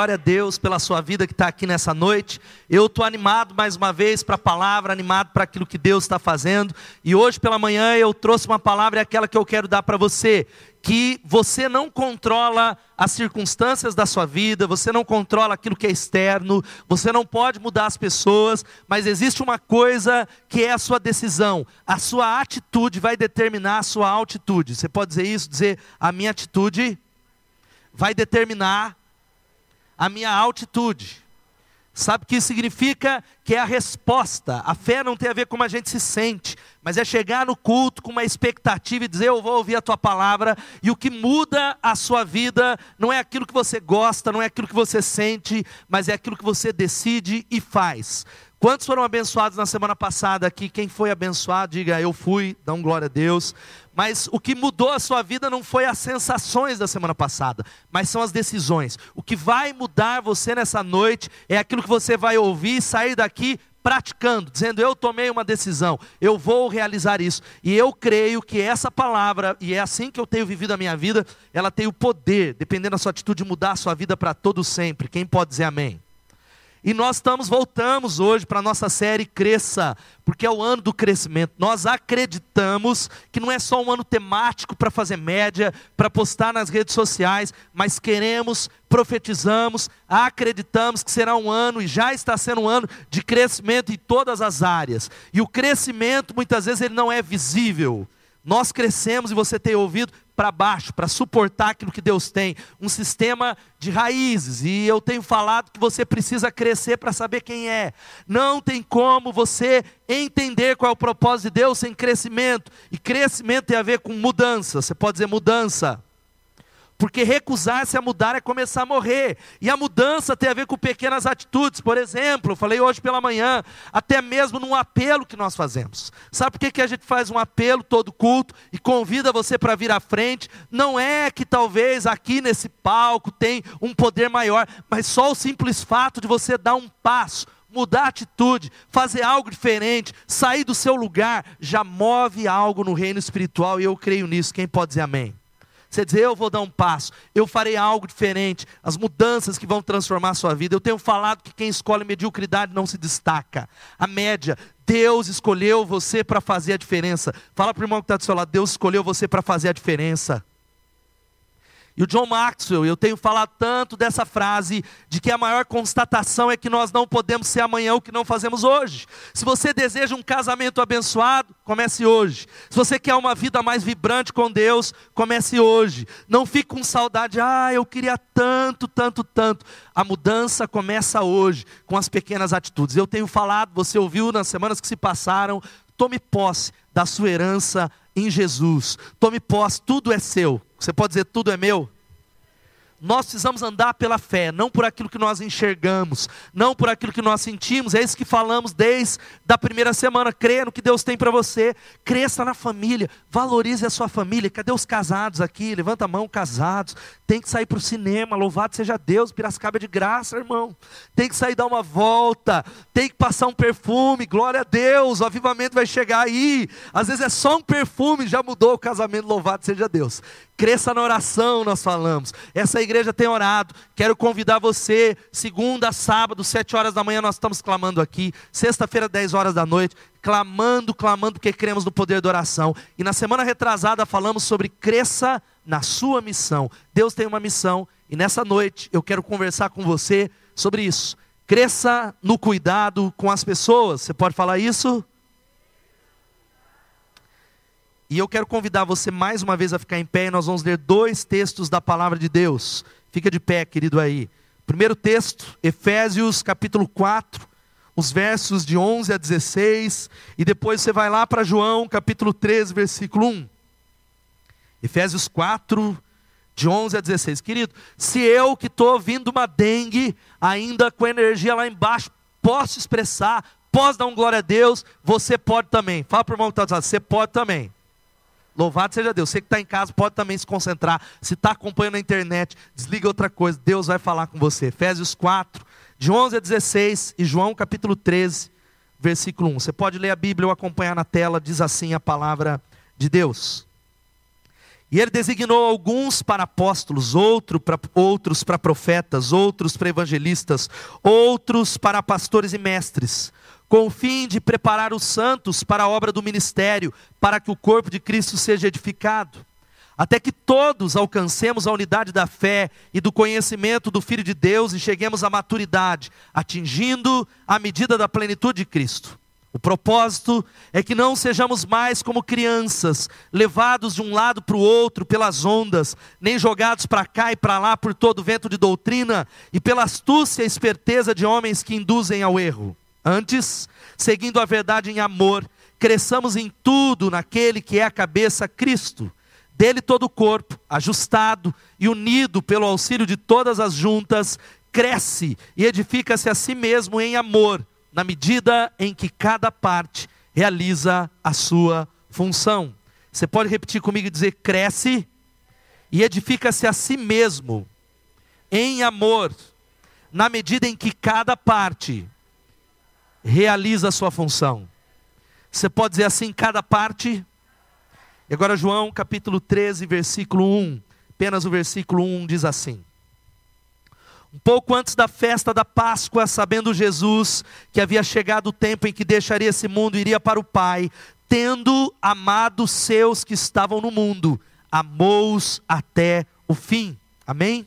Glória a Deus pela sua vida que está aqui nessa noite. Eu estou animado mais uma vez para a palavra, animado para aquilo que Deus está fazendo. E hoje pela manhã eu trouxe uma palavra, é aquela que eu quero dar para você. Que você não controla as circunstâncias da sua vida, você não controla aquilo que é externo, você não pode mudar as pessoas, mas existe uma coisa que é a sua decisão. A sua atitude vai determinar a sua altitude. Você pode dizer isso? Dizer, a minha atitude vai determinar a minha altitude. Sabe o que isso significa? Que é a resposta. A fé não tem a ver com como a gente se sente, mas é chegar no culto com uma expectativa e dizer: Eu vou ouvir a tua palavra. E o que muda a sua vida não é aquilo que você gosta, não é aquilo que você sente, mas é aquilo que você decide e faz. Quantos foram abençoados na semana passada aqui? Quem foi abençoado, diga eu fui, dá um glória a Deus. Mas o que mudou a sua vida não foi as sensações da semana passada, mas são as decisões. O que vai mudar você nessa noite é aquilo que você vai ouvir e sair daqui praticando, dizendo: Eu tomei uma decisão, eu vou realizar isso. E eu creio que essa palavra, e é assim que eu tenho vivido a minha vida, ela tem o poder, dependendo da sua atitude, de mudar a sua vida para todo sempre. Quem pode dizer amém? E nós estamos, voltamos hoje para a nossa série Cresça, porque é o ano do crescimento. Nós acreditamos que não é só um ano temático para fazer média, para postar nas redes sociais, mas queremos, profetizamos, acreditamos que será um ano, e já está sendo um ano, de crescimento em todas as áreas. E o crescimento, muitas vezes, ele não é visível. Nós crescemos, e você tem ouvido, para baixo, para suportar aquilo que Deus tem, um sistema de raízes. E eu tenho falado que você precisa crescer para saber quem é. Não tem como você entender qual é o propósito de Deus sem crescimento. E crescimento tem a ver com mudança. Você pode dizer mudança. Porque recusar-se a mudar é começar a morrer. E a mudança tem a ver com pequenas atitudes. Por exemplo, eu falei hoje pela manhã, até mesmo num apelo que nós fazemos. Sabe por que, que a gente faz um apelo todo culto e convida você para vir à frente? Não é que talvez aqui nesse palco tem um poder maior, mas só o simples fato de você dar um passo mudar a atitude, fazer algo diferente, sair do seu lugar, já move algo no reino espiritual e eu creio nisso. Quem pode dizer amém? Você dizer, eu vou dar um passo, eu farei algo diferente, as mudanças que vão transformar a sua vida. Eu tenho falado que quem escolhe mediocridade não se destaca. A média, Deus escolheu você para fazer a diferença. Fala para o irmão que está do seu lado, Deus escolheu você para fazer a diferença. E o John Maxwell, eu tenho falado tanto dessa frase, de que a maior constatação é que nós não podemos ser amanhã o que não fazemos hoje. Se você deseja um casamento abençoado, comece hoje. Se você quer uma vida mais vibrante com Deus, comece hoje. Não fique com saudade, ah, eu queria tanto, tanto, tanto. A mudança começa hoje, com as pequenas atitudes. Eu tenho falado, você ouviu nas semanas que se passaram, tome posse da sua herança em Jesus. Tome posse, tudo é seu. Você pode dizer: tudo é meu? Nós precisamos andar pela fé, não por aquilo que nós enxergamos, não por aquilo que nós sentimos. É isso que falamos desde a primeira semana. Creia no que Deus tem para você, cresça na família, valorize a sua família. Cadê os casados aqui? Levanta a mão, casados. Tem que sair para o cinema, louvado seja Deus, Piracicaba é de graça, irmão. Tem que sair dar uma volta, tem que passar um perfume, glória a Deus, o avivamento vai chegar aí. Às vezes é só um perfume, já mudou o casamento, louvado seja Deus. Cresça na oração, nós falamos. Essa igreja tem orado. Quero convidar você, segunda, sábado, sete horas da manhã, nós estamos clamando aqui. Sexta-feira, dez horas da noite, clamando, clamando, porque cremos no poder da oração. E na semana retrasada falamos sobre cresça na sua missão. Deus tem uma missão, e nessa noite eu quero conversar com você sobre isso. Cresça no cuidado com as pessoas. Você pode falar isso? E eu quero convidar você mais uma vez a ficar em pé e nós vamos ler dois textos da palavra de Deus. Fica de pé, querido aí. Primeiro texto, Efésios capítulo 4, os versos de 11 a 16, e depois você vai lá para João capítulo 13, versículo 1. Efésios 4, de 11 a 16. Querido, se eu que estou ouvindo uma dengue, ainda com energia lá embaixo, posso expressar, posso dar um glória a Deus, você pode também. Fala para o irmão que está você pode também. Louvado seja Deus. Você que está em casa pode também se concentrar. Se está acompanhando na internet, desliga outra coisa. Deus vai falar com você. Efésios 4, de 11 a 16 e João capítulo 13, versículo 1. Você pode ler a Bíblia ou acompanhar na tela. Diz assim a palavra de Deus. E ele designou alguns para apóstolos, outro pra, outros para profetas, outros para evangelistas, outros para pastores e mestres, com o fim de preparar os santos para a obra do ministério, para que o corpo de Cristo seja edificado, até que todos alcancemos a unidade da fé e do conhecimento do Filho de Deus e cheguemos à maturidade, atingindo a medida da plenitude de Cristo. O propósito é que não sejamos mais como crianças, levados de um lado para o outro pelas ondas, nem jogados para cá e para lá por todo vento de doutrina e pela astúcia e esperteza de homens que induzem ao erro. Antes, seguindo a verdade em amor, cresçamos em tudo naquele que é a cabeça, Cristo. Dele todo o corpo, ajustado e unido pelo auxílio de todas as juntas, cresce e edifica-se a si mesmo em amor na medida em que cada parte realiza a sua função. Você pode repetir comigo e dizer: cresce e edifica-se a si mesmo em amor, na medida em que cada parte realiza a sua função. Você pode dizer assim: cada parte. E agora, João capítulo 13, versículo 1. Apenas o versículo 1 diz assim: um pouco antes da festa da Páscoa, sabendo Jesus que havia chegado o tempo em que deixaria esse mundo e iria para o Pai, tendo amado seus que estavam no mundo, amou-os até o fim. Amém?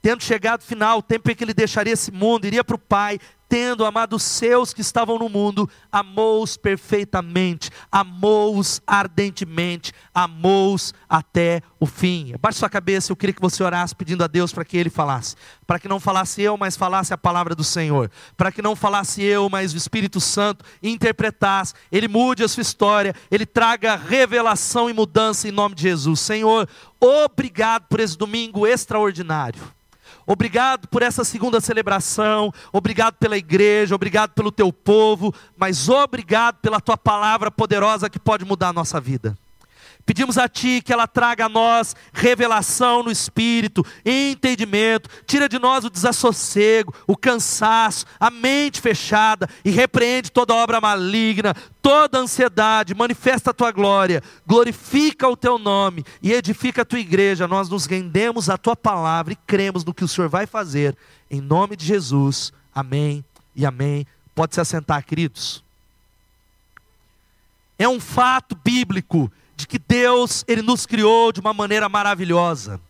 Tendo chegado o final, o tempo em que ele deixaria esse mundo, iria para o Pai, tendo amado os seus que estavam no mundo, amou-os perfeitamente, amou-os ardentemente, amou-os até o fim. Abaixe sua cabeça, eu queria que você orasse pedindo a Deus para que Ele falasse. Para que não falasse eu, mas falasse a palavra do Senhor. Para que não falasse eu, mas o Espírito Santo interpretasse. Ele mude a sua história, Ele traga revelação e mudança em nome de Jesus. Senhor, obrigado por esse domingo extraordinário. Obrigado por essa segunda celebração, obrigado pela igreja, obrigado pelo teu povo, mas obrigado pela tua palavra poderosa que pode mudar a nossa vida. Pedimos a Ti que ela traga a nós revelação no espírito, entendimento, tira de nós o desassossego, o cansaço, a mente fechada e repreende toda obra maligna, toda ansiedade, manifesta a Tua glória, glorifica o Teu nome e edifica a Tua igreja. Nós nos rendemos à Tua palavra e cremos no que o Senhor vai fazer, em nome de Jesus. Amém e amém. Pode se assentar, queridos. É um fato bíblico de que Deus ele nos criou de uma maneira maravilhosa.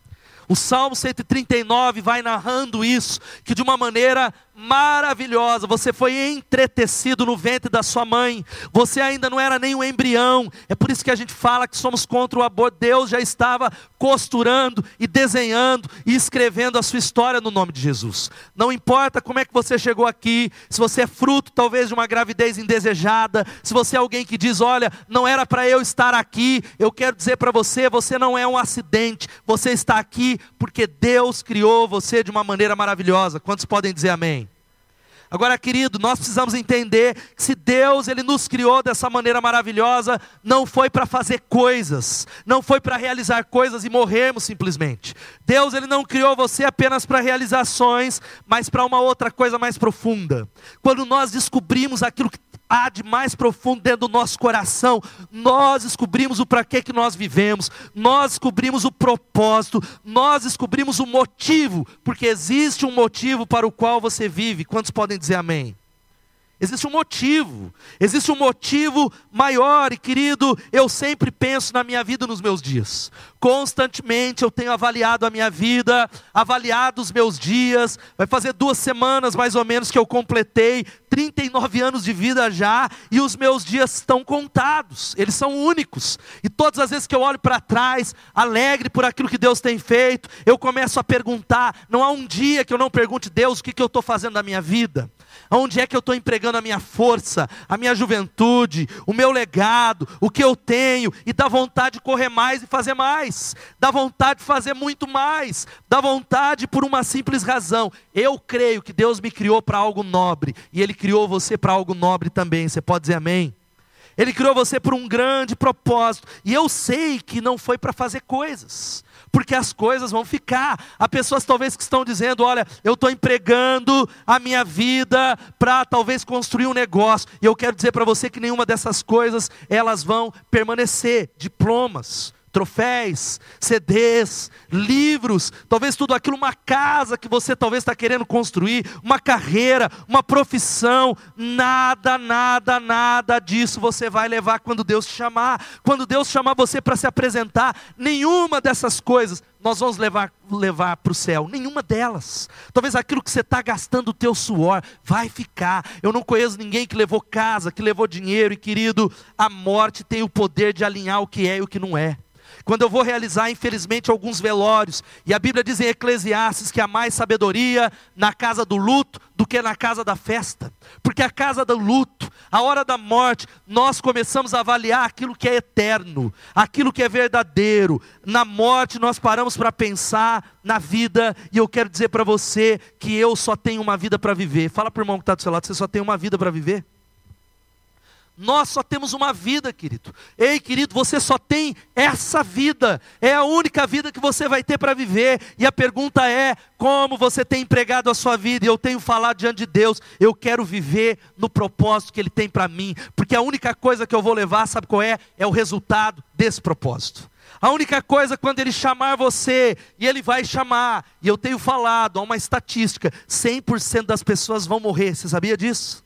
O Salmo 139 vai narrando isso, que de uma maneira maravilhosa. Você foi entretecido no ventre da sua mãe. Você ainda não era nem um embrião. É por isso que a gente fala que somos contra o aborto. Deus já estava costurando e desenhando e escrevendo a sua história no nome de Jesus. Não importa como é que você chegou aqui, se você é fruto talvez de uma gravidez indesejada, se você é alguém que diz, olha, não era para eu estar aqui, eu quero dizer para você, você não é um acidente. Você está aqui porque Deus criou você de uma maneira maravilhosa. Quantos podem dizer amém? Agora, querido, nós precisamos entender que se Deus ele nos criou dessa maneira maravilhosa, não foi para fazer coisas, não foi para realizar coisas e morrermos simplesmente. Deus ele não criou você apenas para realizações, mas para uma outra coisa mais profunda. Quando nós descobrimos aquilo que há de mais profundo dentro do nosso coração, nós descobrimos o para que que nós vivemos, nós descobrimos o propósito, nós descobrimos o motivo, porque existe um motivo para o qual você vive. Quantos podem dizer amém? Existe um motivo, existe um motivo maior, e querido, eu sempre penso na minha vida nos meus dias. Constantemente eu tenho avaliado a minha vida, avaliado os meus dias. Vai fazer duas semanas mais ou menos que eu completei 39 anos de vida já, e os meus dias estão contados, eles são únicos. E todas as vezes que eu olho para trás, alegre por aquilo que Deus tem feito, eu começo a perguntar. Não há um dia que eu não pergunte, Deus, o que, que eu estou fazendo da minha vida? Onde é que eu estou empregando a minha força, a minha juventude, o meu legado, o que eu tenho, e dá vontade de correr mais e fazer mais, dá vontade de fazer muito mais, dá vontade por uma simples razão. Eu creio que Deus me criou para algo nobre, e Ele criou você para algo nobre também. Você pode dizer amém? Ele criou você por um grande propósito, e eu sei que não foi para fazer coisas porque as coisas vão ficar. Há pessoas talvez que estão dizendo: olha, eu estou empregando a minha vida para talvez construir um negócio. E eu quero dizer para você que nenhuma dessas coisas elas vão permanecer. Diplomas, troféus, CDs, livros, talvez tudo aquilo, uma casa que você talvez está querendo construir, uma carreira, uma profissão, nada, nada, nada disso você vai levar quando Deus te chamar. Quando Deus chamar você para se apresentar, nenhuma dessas coisas nós vamos levar levar para o céu, nenhuma delas. Talvez aquilo que você está gastando o teu suor vai ficar. Eu não conheço ninguém que levou casa, que levou dinheiro, e querido, a morte tem o poder de alinhar o que é e o que não é. Quando eu vou realizar, infelizmente, alguns velórios, e a Bíblia diz em Eclesiastes que há mais sabedoria na casa do luto do que na casa da festa, porque a casa do luto, a hora da morte, nós começamos a avaliar aquilo que é eterno, aquilo que é verdadeiro. Na morte, nós paramos para pensar na vida, e eu quero dizer para você que eu só tenho uma vida para viver. Fala para o irmão que está do seu lado, você só tem uma vida para viver? Nós só temos uma vida, querido. Ei, querido, você só tem essa vida. É a única vida que você vai ter para viver. E a pergunta é: como você tem empregado a sua vida? E eu tenho falado diante de Deus, eu quero viver no propósito que Ele tem para mim. Porque a única coisa que eu vou levar, sabe qual é? É o resultado desse propósito. A única coisa quando ele chamar você, e ele vai chamar, e eu tenho falado, há uma estatística: 100% das pessoas vão morrer. Você sabia disso?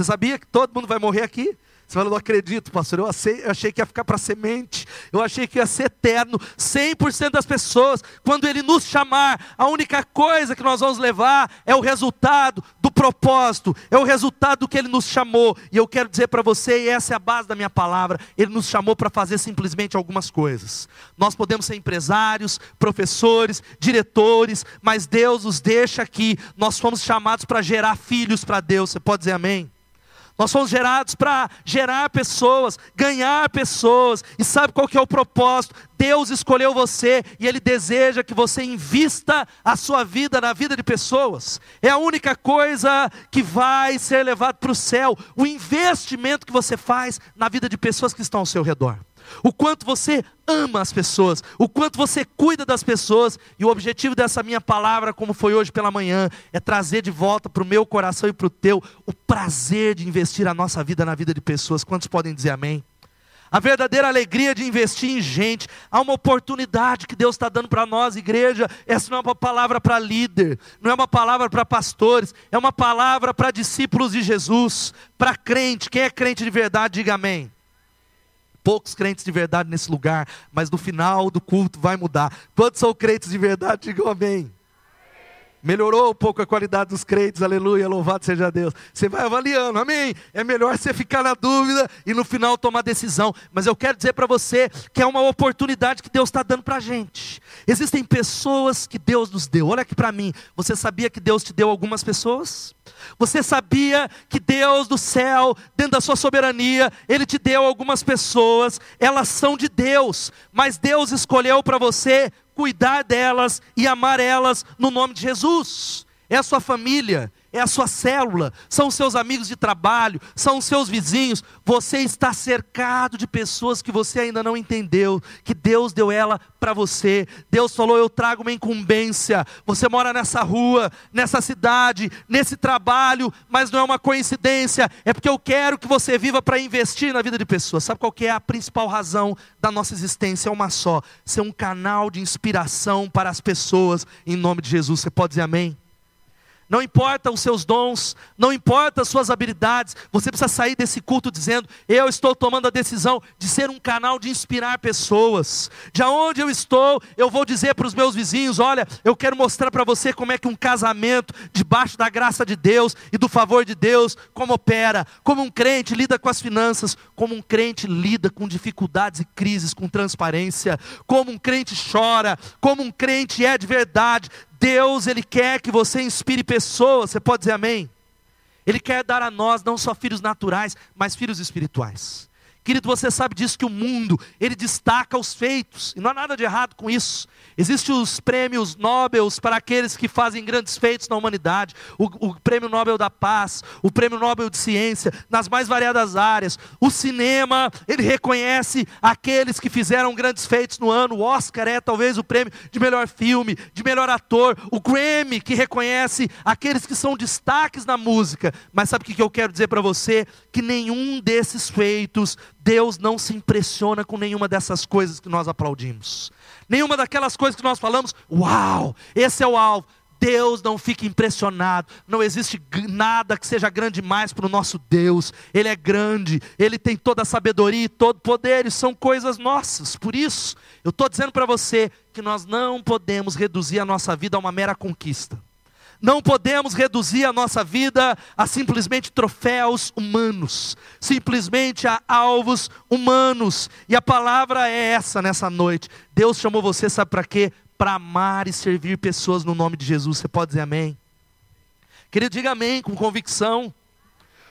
Você sabia que todo mundo vai morrer aqui? Você fala, não acredito, pastor. Eu, achei, eu achei que ia ficar para semente. Eu achei que ia ser eterno. 100% das pessoas, quando Ele nos chamar, a única coisa que nós vamos levar é o resultado do propósito, é o resultado do que Ele nos chamou. E eu quero dizer para você, e essa é a base da minha palavra: Ele nos chamou para fazer simplesmente algumas coisas. Nós podemos ser empresários, professores, diretores, mas Deus nos deixa aqui. Nós fomos chamados para gerar filhos para Deus. Você pode dizer amém? Nós fomos gerados para gerar pessoas, ganhar pessoas. E sabe qual que é o propósito? Deus escolheu você e Ele deseja que você invista a sua vida na vida de pessoas. É a única coisa que vai ser levado para o céu. O investimento que você faz na vida de pessoas que estão ao seu redor o quanto você ama as pessoas, o quanto você cuida das pessoas, e o objetivo dessa minha palavra, como foi hoje pela manhã, é trazer de volta para o meu coração e para o teu o prazer de investir a nossa vida na vida de pessoas. Quantos podem dizer amém? A verdadeira alegria de investir em gente. Há uma oportunidade que Deus está dando para nós, igreja. Essa não é uma palavra para líder, não é uma palavra para pastores, é uma palavra para discípulos de Jesus, para crente. Quem é crente de verdade, diga amém poucos crentes de verdade nesse lugar, mas no final do culto vai mudar. Quantos são crentes de verdade? Digam amém. Melhorou um pouco a qualidade dos crentes, aleluia, louvado seja Deus. Você vai avaliando, amém. É melhor você ficar na dúvida e no final tomar decisão. Mas eu quero dizer para você que é uma oportunidade que Deus está dando para a gente. Existem pessoas que Deus nos deu. Olha aqui para mim. Você sabia que Deus te deu algumas pessoas? Você sabia que Deus do céu, dentro da sua soberania, Ele te deu algumas pessoas, elas são de Deus, mas Deus escolheu para você cuidar delas e amar elas no nome de Jesus. É a sua família, é a sua célula, são os seus amigos de trabalho, são os seus vizinhos. Você está cercado de pessoas que você ainda não entendeu, que Deus deu ela para você. Deus falou: Eu trago uma incumbência. Você mora nessa rua, nessa cidade, nesse trabalho, mas não é uma coincidência, é porque eu quero que você viva para investir na vida de pessoas. Sabe qual é a principal razão da nossa existência? É uma só: ser um canal de inspiração para as pessoas, em nome de Jesus. Você pode dizer amém? Não importa os seus dons, não importa as suas habilidades, você precisa sair desse culto dizendo: Eu estou tomando a decisão de ser um canal de inspirar pessoas. De onde eu estou, eu vou dizer para os meus vizinhos: Olha, eu quero mostrar para você como é que um casamento, debaixo da graça de Deus e do favor de Deus, como opera, como um crente lida com as finanças, como um crente lida com dificuldades e crises com transparência, como um crente chora, como um crente é de verdade, Deus, Ele quer que você inspire pessoas, você pode dizer amém? Ele quer dar a nós não só filhos naturais, mas filhos espirituais. Querido, você sabe disso que o mundo, ele destaca os feitos, e não há nada de errado com isso. Existem os prêmios Nobel para aqueles que fazem grandes feitos na humanidade, o, o, prêmio Nobel da Paz, o prêmio Nobel de Ciência, nas mais variadas áreas. O cinema, ele reconhece aqueles que fizeram grandes feitos no ano. O Oscar é talvez o prêmio de melhor filme, de melhor ator. O Grammy, que reconhece aqueles que são destaques na música. Mas sabe o que eu quero dizer para você? Que nenhum desses feitos, Deus não se impressiona com nenhuma dessas coisas que nós aplaudimos nenhuma daquelas coisas que nós falamos, uau, esse é o alvo. Deus não fica impressionado, não existe nada que seja grande mais para o nosso Deus, Ele é grande, Ele tem toda a sabedoria e todo poder, e são coisas nossas, por isso, eu estou dizendo para você que nós não podemos reduzir a nossa vida a uma mera conquista. Não podemos reduzir a nossa vida a simplesmente troféus humanos, simplesmente a alvos humanos. E a palavra é essa nessa noite. Deus chamou você, sabe para quê? Para amar e servir pessoas no nome de Jesus. Você pode dizer amém? Querido, diga amém com convicção.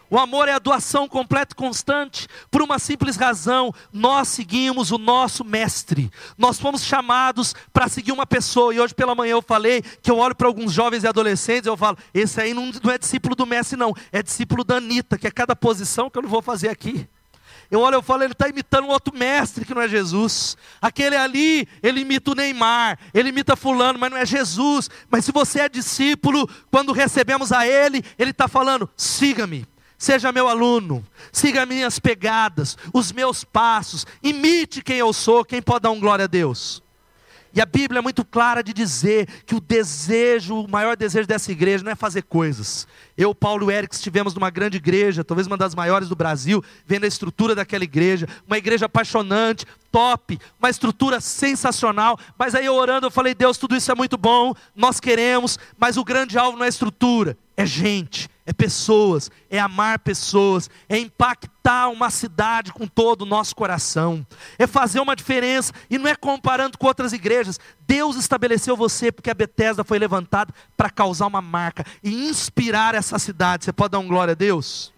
O amor é a doação completa e constante, por uma simples razão: nós seguimos o nosso mestre. Nós fomos chamados para seguir uma pessoa, e hoje pela manhã eu falei que eu olho para alguns jovens e adolescentes e eu falo: esse aí não, não é discípulo do mestre, não, é discípulo da Anitta, que é cada posição que eu não vou fazer aqui. Eu olho, eu falo, ele está imitando um outro mestre que não é Jesus. Aquele ali, ele imita o Neymar, ele imita fulano, mas não é Jesus. Mas se você é discípulo, quando recebemos a ele, ele está falando: siga-me. Seja meu aluno, siga minhas pegadas, os meus passos, imite quem eu sou, quem pode dar um glória a Deus. E a Bíblia é muito clara de dizer que o desejo, o maior desejo dessa igreja não é fazer coisas. Eu, Paulo e Eric, estivemos numa grande igreja, talvez uma das maiores do Brasil, vendo a estrutura daquela igreja, uma igreja apaixonante, top, uma estrutura sensacional. Mas aí eu orando, eu falei: Deus, tudo isso é muito bom, nós queremos, mas o grande alvo não é estrutura, é gente, é pessoas, é amar pessoas, é impactar uma cidade com todo o nosso coração, é fazer uma diferença, e não é comparando com outras igrejas. Deus estabeleceu você porque a Bethesda foi levantada para causar uma marca e inspirar essa cidade. Você pode dar um glória a Deus?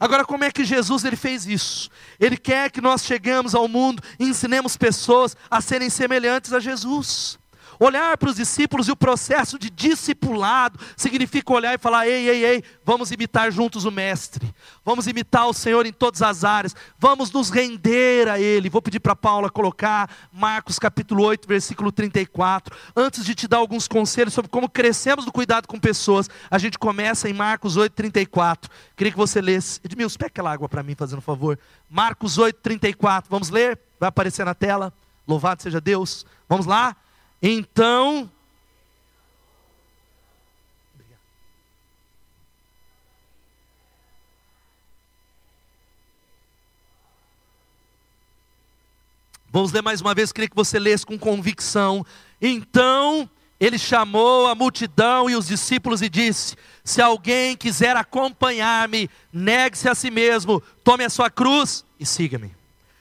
Agora, como é que Jesus ele fez isso? Ele quer que nós cheguemos ao mundo e ensinemos pessoas a serem semelhantes a Jesus. Olhar para os discípulos e o processo de discipulado significa olhar e falar: ei, ei, ei, vamos imitar juntos o Mestre, vamos imitar o Senhor em todas as áreas, vamos nos render a Ele. Vou pedir para Paula colocar Marcos capítulo 8, versículo 34. Antes de te dar alguns conselhos sobre como crescemos no cuidado com pessoas, a gente começa em Marcos 8, 34. Queria que você lesse. Edmilson, pega aquela água para mim, fazendo um favor. Marcos 8, 34. Vamos ler? Vai aparecer na tela. Louvado seja Deus. Vamos lá? Então, Vamos ler mais uma vez, queria que você lesse com convicção. Então ele chamou a multidão e os discípulos e disse: Se alguém quiser acompanhar-me, negue-se a si mesmo, tome a sua cruz e siga-me.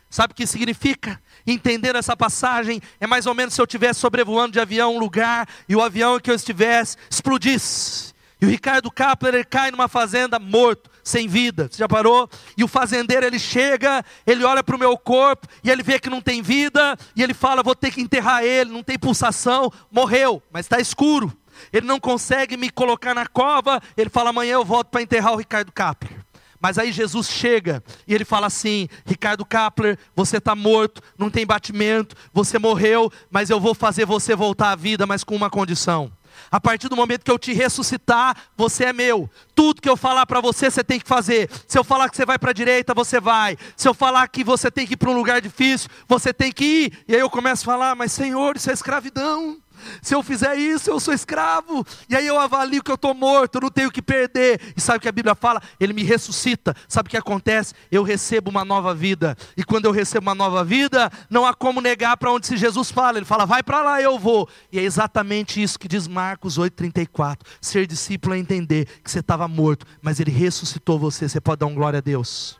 Sabe o que significa? Entender essa passagem é mais ou menos se eu estivesse sobrevoando de avião um lugar e o avião que eu estivesse explodisse. E o Ricardo Kapler cai numa fazenda morto, sem vida. Você já parou? E o fazendeiro ele chega, ele olha para o meu corpo e ele vê que não tem vida e ele fala: vou ter que enterrar ele, não tem pulsação, morreu, mas está escuro. Ele não consegue me colocar na cova. Ele fala: amanhã eu volto para enterrar o Ricardo Kapler. Mas aí Jesus chega e ele fala assim: Ricardo Kapler, você está morto, não tem batimento, você morreu, mas eu vou fazer você voltar à vida, mas com uma condição. A partir do momento que eu te ressuscitar, você é meu. Tudo que eu falar para você, você tem que fazer. Se eu falar que você vai para a direita, você vai. Se eu falar que você tem que ir para um lugar difícil, você tem que ir. E aí eu começo a falar, mas Senhor, isso é escravidão. Se eu fizer isso, eu sou escravo. E aí eu avalio que eu estou morto, eu não tenho que perder. E sabe o que a Bíblia fala? Ele me ressuscita. Sabe o que acontece? Eu recebo uma nova vida. E quando eu recebo uma nova vida, não há como negar para onde se Jesus fala. Ele fala, vai para lá, eu vou. E é exatamente isso que diz Marcos 8,34. Ser discípulo é entender que você estava morto, mas ele ressuscitou você. Você pode dar um glória a Deus.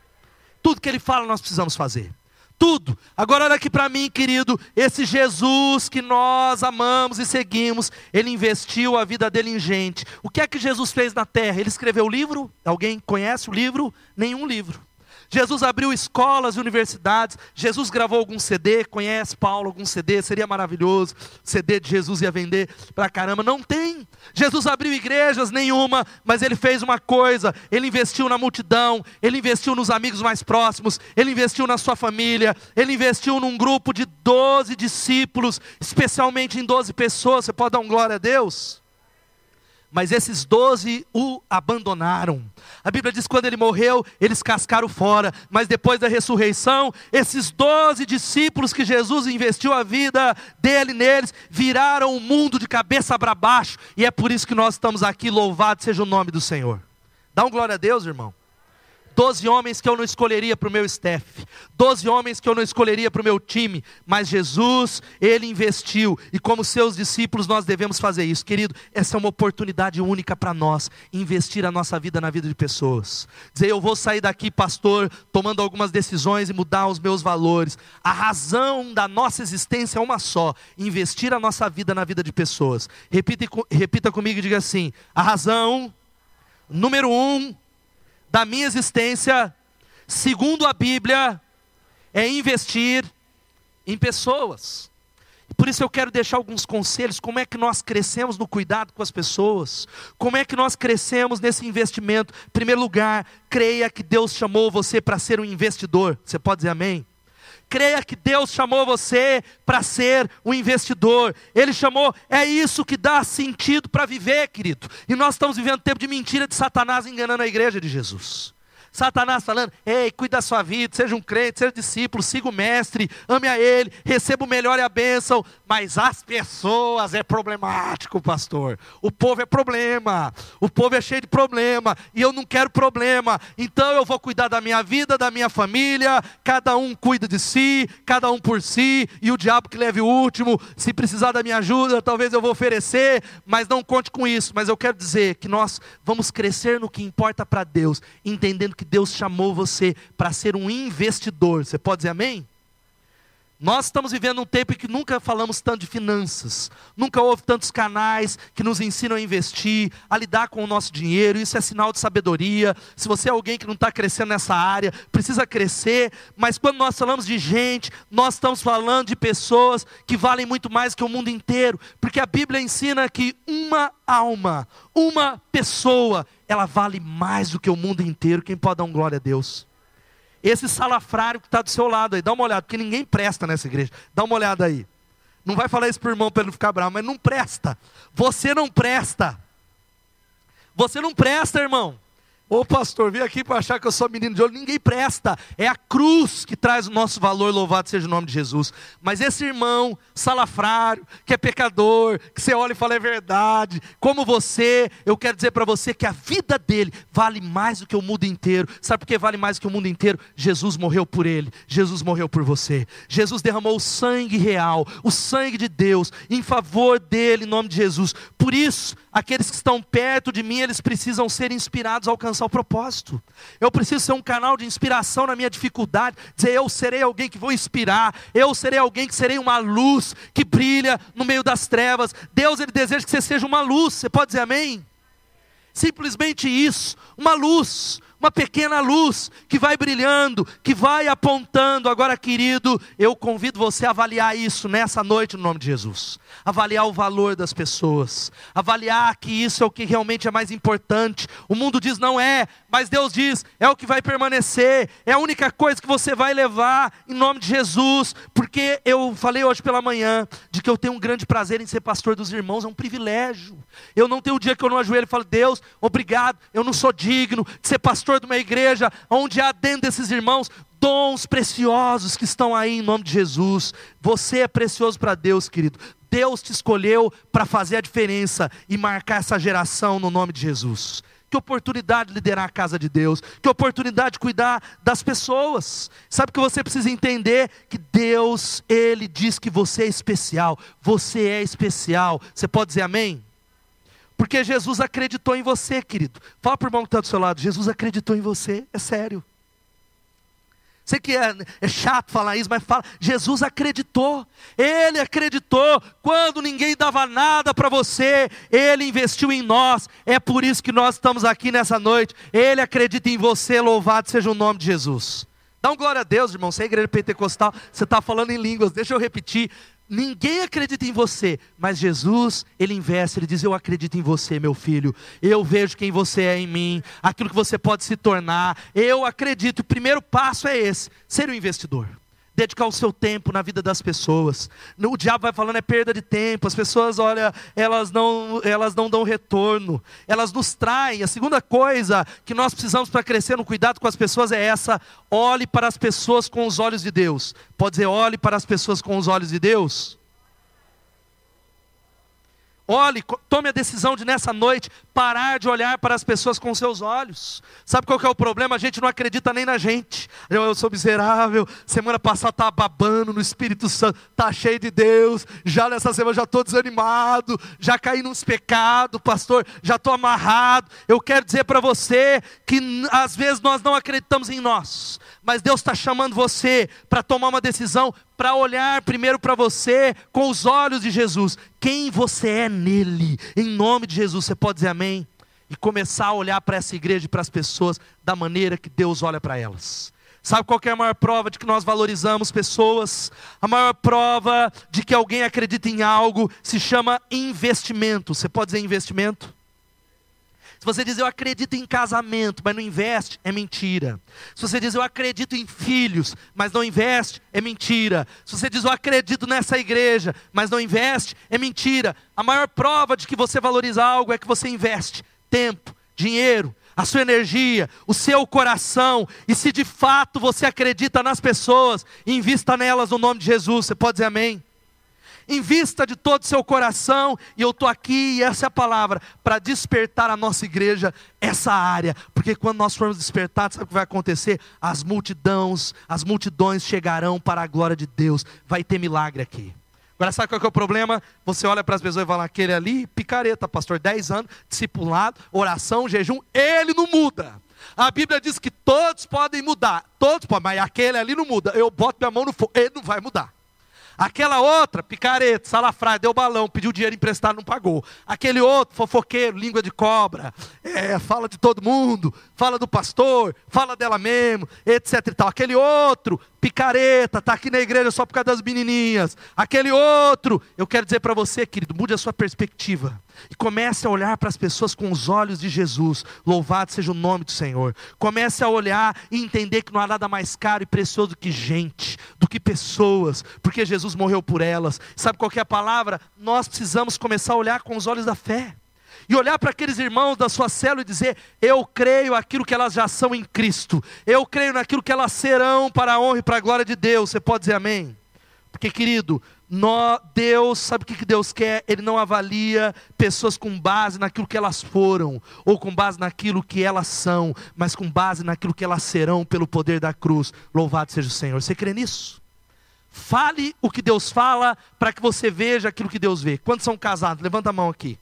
Tudo que ele fala, nós precisamos fazer tudo. Agora olha aqui para mim, querido, esse Jesus que nós amamos e seguimos, ele investiu a vida dele em gente. O que é que Jesus fez na terra? Ele escreveu o livro? Alguém conhece o livro? Nenhum livro. Jesus abriu escolas e universidades. Jesus gravou algum CD. Conhece Paulo algum CD? Seria maravilhoso. CD de Jesus ia vender pra caramba. Não tem. Jesus abriu igrejas nenhuma, mas ele fez uma coisa: ele investiu na multidão, ele investiu nos amigos mais próximos, ele investiu na sua família, ele investiu num grupo de 12 discípulos, especialmente em 12 pessoas. Você pode dar um glória a Deus? Mas esses doze o abandonaram. A Bíblia diz que quando ele morreu, eles cascaram fora. Mas depois da ressurreição, esses doze discípulos que Jesus investiu a vida dele neles, viraram o mundo de cabeça para baixo. E é por isso que nós estamos aqui. Louvado seja o nome do Senhor. Dá um glória a Deus, irmão. Doze homens que eu não escolheria para o meu staff, doze homens que eu não escolheria para o meu time, mas Jesus, Ele investiu, e como seus discípulos nós devemos fazer isso, querido. Essa é uma oportunidade única para nós, investir a nossa vida na vida de pessoas. Dizer, eu vou sair daqui, pastor, tomando algumas decisões e mudar os meus valores. A razão da nossa existência é uma só: investir a nossa vida na vida de pessoas. Repita, repita comigo e diga assim: a razão número um da minha existência, segundo a Bíblia, é investir em pessoas. Por isso eu quero deixar alguns conselhos, como é que nós crescemos no cuidado com as pessoas, como é que nós crescemos nesse investimento. Em primeiro lugar, creia que Deus chamou você para ser um investidor. Você pode dizer amém? Creia que Deus chamou você para ser um investidor. Ele chamou, é isso que dá sentido para viver, querido. E nós estamos vivendo tempo de mentira de Satanás enganando a igreja de Jesus. Satanás falando: ei, cuida da sua vida, seja um crente, seja discípulo, siga o mestre, ame a ele, receba o melhor e a bênção. Mas as pessoas é problemático, pastor. O povo é problema, o povo é cheio de problema, e eu não quero problema. Então eu vou cuidar da minha vida, da minha família, cada um cuida de si, cada um por si, e o diabo que leve o último. Se precisar da minha ajuda, talvez eu vou oferecer, mas não conte com isso. Mas eu quero dizer que nós vamos crescer no que importa para Deus, entendendo que que Deus chamou você para ser um investidor. Você pode dizer amém? Nós estamos vivendo um tempo em que nunca falamos tanto de finanças, nunca houve tantos canais que nos ensinam a investir, a lidar com o nosso dinheiro, isso é sinal de sabedoria. Se você é alguém que não está crescendo nessa área, precisa crescer, mas quando nós falamos de gente, nós estamos falando de pessoas que valem muito mais que o mundo inteiro, porque a Bíblia ensina que uma alma, uma pessoa, ela vale mais do que o mundo inteiro. Quem pode dar um glória a Deus? Esse salafrário que está do seu lado aí, dá uma olhada, porque ninguém presta nessa igreja. Dá uma olhada aí. Não vai falar isso para o irmão para ele não ficar bravo, mas não presta. Você não presta. Você não presta, irmão. Ô pastor, vim aqui para achar que eu sou menino de ouro. Ninguém presta. É a cruz que traz o nosso valor, louvado seja o nome de Jesus. Mas esse irmão salafrário, que é pecador, que você olha e fala é verdade, como você, eu quero dizer para você que a vida dele vale mais do que o mundo inteiro. Sabe por que vale mais do que o mundo inteiro? Jesus morreu por ele, Jesus morreu por você. Jesus derramou o sangue real, o sangue de Deus, em favor dele, em nome de Jesus. Por isso, aqueles que estão perto de mim, eles precisam ser inspirados a alcançar o propósito. Eu preciso ser um canal de inspiração na minha dificuldade, dizer eu serei alguém que vou inspirar, eu serei alguém que serei uma luz que brilha no meio das trevas. Deus ele deseja que você seja uma luz. Você pode dizer amém? Simplesmente isso, uma luz, uma pequena luz que vai brilhando, que vai apontando. Agora, querido, eu convido você a avaliar isso nessa noite, no nome de Jesus. Avaliar o valor das pessoas, avaliar que isso é o que realmente é mais importante. O mundo diz não é, mas Deus diz é o que vai permanecer, é a única coisa que você vai levar em nome de Jesus, porque eu falei hoje pela manhã de que eu tenho um grande prazer em ser pastor dos irmãos, é um privilégio. Eu não tenho um dia que eu não ajoelho e falo, Deus, obrigado, eu não sou digno de ser pastor pastor de uma igreja onde há dentro desses irmãos dons preciosos que estão aí em nome de Jesus. Você é precioso para Deus, querido. Deus te escolheu para fazer a diferença e marcar essa geração no nome de Jesus. Que oportunidade de liderar a casa de Deus, que oportunidade de cuidar das pessoas. Sabe que você precisa entender que Deus, Ele diz que você é especial, você é especial. Você pode dizer amém? Porque Jesus acreditou em você, querido. Fala para o irmão que está do seu lado: Jesus acreditou em você, é sério. Sei que é, é, chato falar isso, mas fala. Jesus acreditou. Ele acreditou. Quando ninguém dava nada para você, Ele investiu em nós. É por isso que nós estamos aqui nessa noite. Ele acredita em você. Louvado seja o nome de Jesus. Dá um glória a Deus, irmão. Você é igreja pentecostal, você está falando em línguas. Deixa eu repetir. Ninguém acredita em você, mas Jesus, ele investe, ele diz: Eu acredito em você, meu filho. Eu vejo quem você é em mim, aquilo que você pode se tornar. Eu acredito. O primeiro passo é esse: ser um investidor dedicar o seu tempo na vida das pessoas. O diabo vai falando é perda de tempo. As pessoas, olha, elas não, elas não dão retorno. Elas nos traem. A segunda coisa que nós precisamos para crescer no cuidado com as pessoas é essa: olhe para as pessoas com os olhos de Deus. Pode dizer, olhe para as pessoas com os olhos de Deus? Olhe, tome a decisão de nessa noite parar de olhar para as pessoas com seus olhos. Sabe qual que é o problema? A gente não acredita nem na gente. Eu, eu sou miserável. Semana passada estava babando no Espírito Santo, tá cheio de Deus. Já nessa semana já estou desanimado, já caí nos pecados, pastor, já estou amarrado. Eu quero dizer para você que às vezes nós não acreditamos em nós, mas Deus está chamando você para tomar uma decisão para olhar primeiro para você com os olhos de Jesus, quem você é nele, em nome de Jesus, você pode dizer amém? E começar a olhar para essa igreja e para as pessoas da maneira que Deus olha para elas. Sabe qual é a maior prova de que nós valorizamos pessoas? A maior prova de que alguém acredita em algo se chama investimento. Você pode dizer investimento? Se você diz eu acredito em casamento, mas não investe, é mentira. Se você diz eu acredito em filhos, mas não investe, é mentira. Se você diz eu acredito nessa igreja, mas não investe, é mentira. A maior prova de que você valoriza algo é que você investe tempo, dinheiro, a sua energia, o seu coração, e se de fato você acredita nas pessoas, invista nelas no nome de Jesus. Você pode dizer amém? Invista de todo o seu coração, e eu estou aqui, e essa é a palavra, para despertar a nossa igreja essa área, porque quando nós formos despertados, sabe o que vai acontecer? As multidões, as multidões chegarão para a glória de Deus, vai ter milagre aqui. Agora, sabe qual é o problema? Você olha para as pessoas e fala, aquele ali, picareta, pastor, 10 anos, discipulado, oração, jejum, ele não muda. A Bíblia diz que todos podem mudar, todos podem, mas aquele ali não muda. Eu boto minha mão no fogo, ele não vai mudar. Aquela outra, picareta, salafrária, deu balão, pediu dinheiro emprestado, não pagou. Aquele outro, fofoqueiro, língua de cobra, é, fala de todo mundo, fala do pastor, fala dela mesmo, etc e tal. Aquele outro, picareta, está aqui na igreja só por causa das menininhas. Aquele outro, eu quero dizer para você, querido, mude a sua perspectiva. E comece a olhar para as pessoas com os olhos de Jesus. Louvado seja o nome do Senhor. Comece a olhar e entender que não há nada mais caro e precioso que gente, que pessoas, porque Jesus morreu por elas. Sabe qual é a palavra? Nós precisamos começar a olhar com os olhos da fé e olhar para aqueles irmãos da sua célula e dizer: Eu creio aquilo que elas já são em Cristo, eu creio naquilo que elas serão para a honra e para a glória de Deus. Você pode dizer amém? Porque, querido, Deus, sabe o que Deus quer? Ele não avalia pessoas com base naquilo que elas foram, ou com base naquilo que elas são, mas com base naquilo que elas serão pelo poder da cruz. Louvado seja o Senhor. Você crê nisso? Fale o que Deus fala para que você veja aquilo que Deus vê. Quantos são casados? Levanta a mão aqui.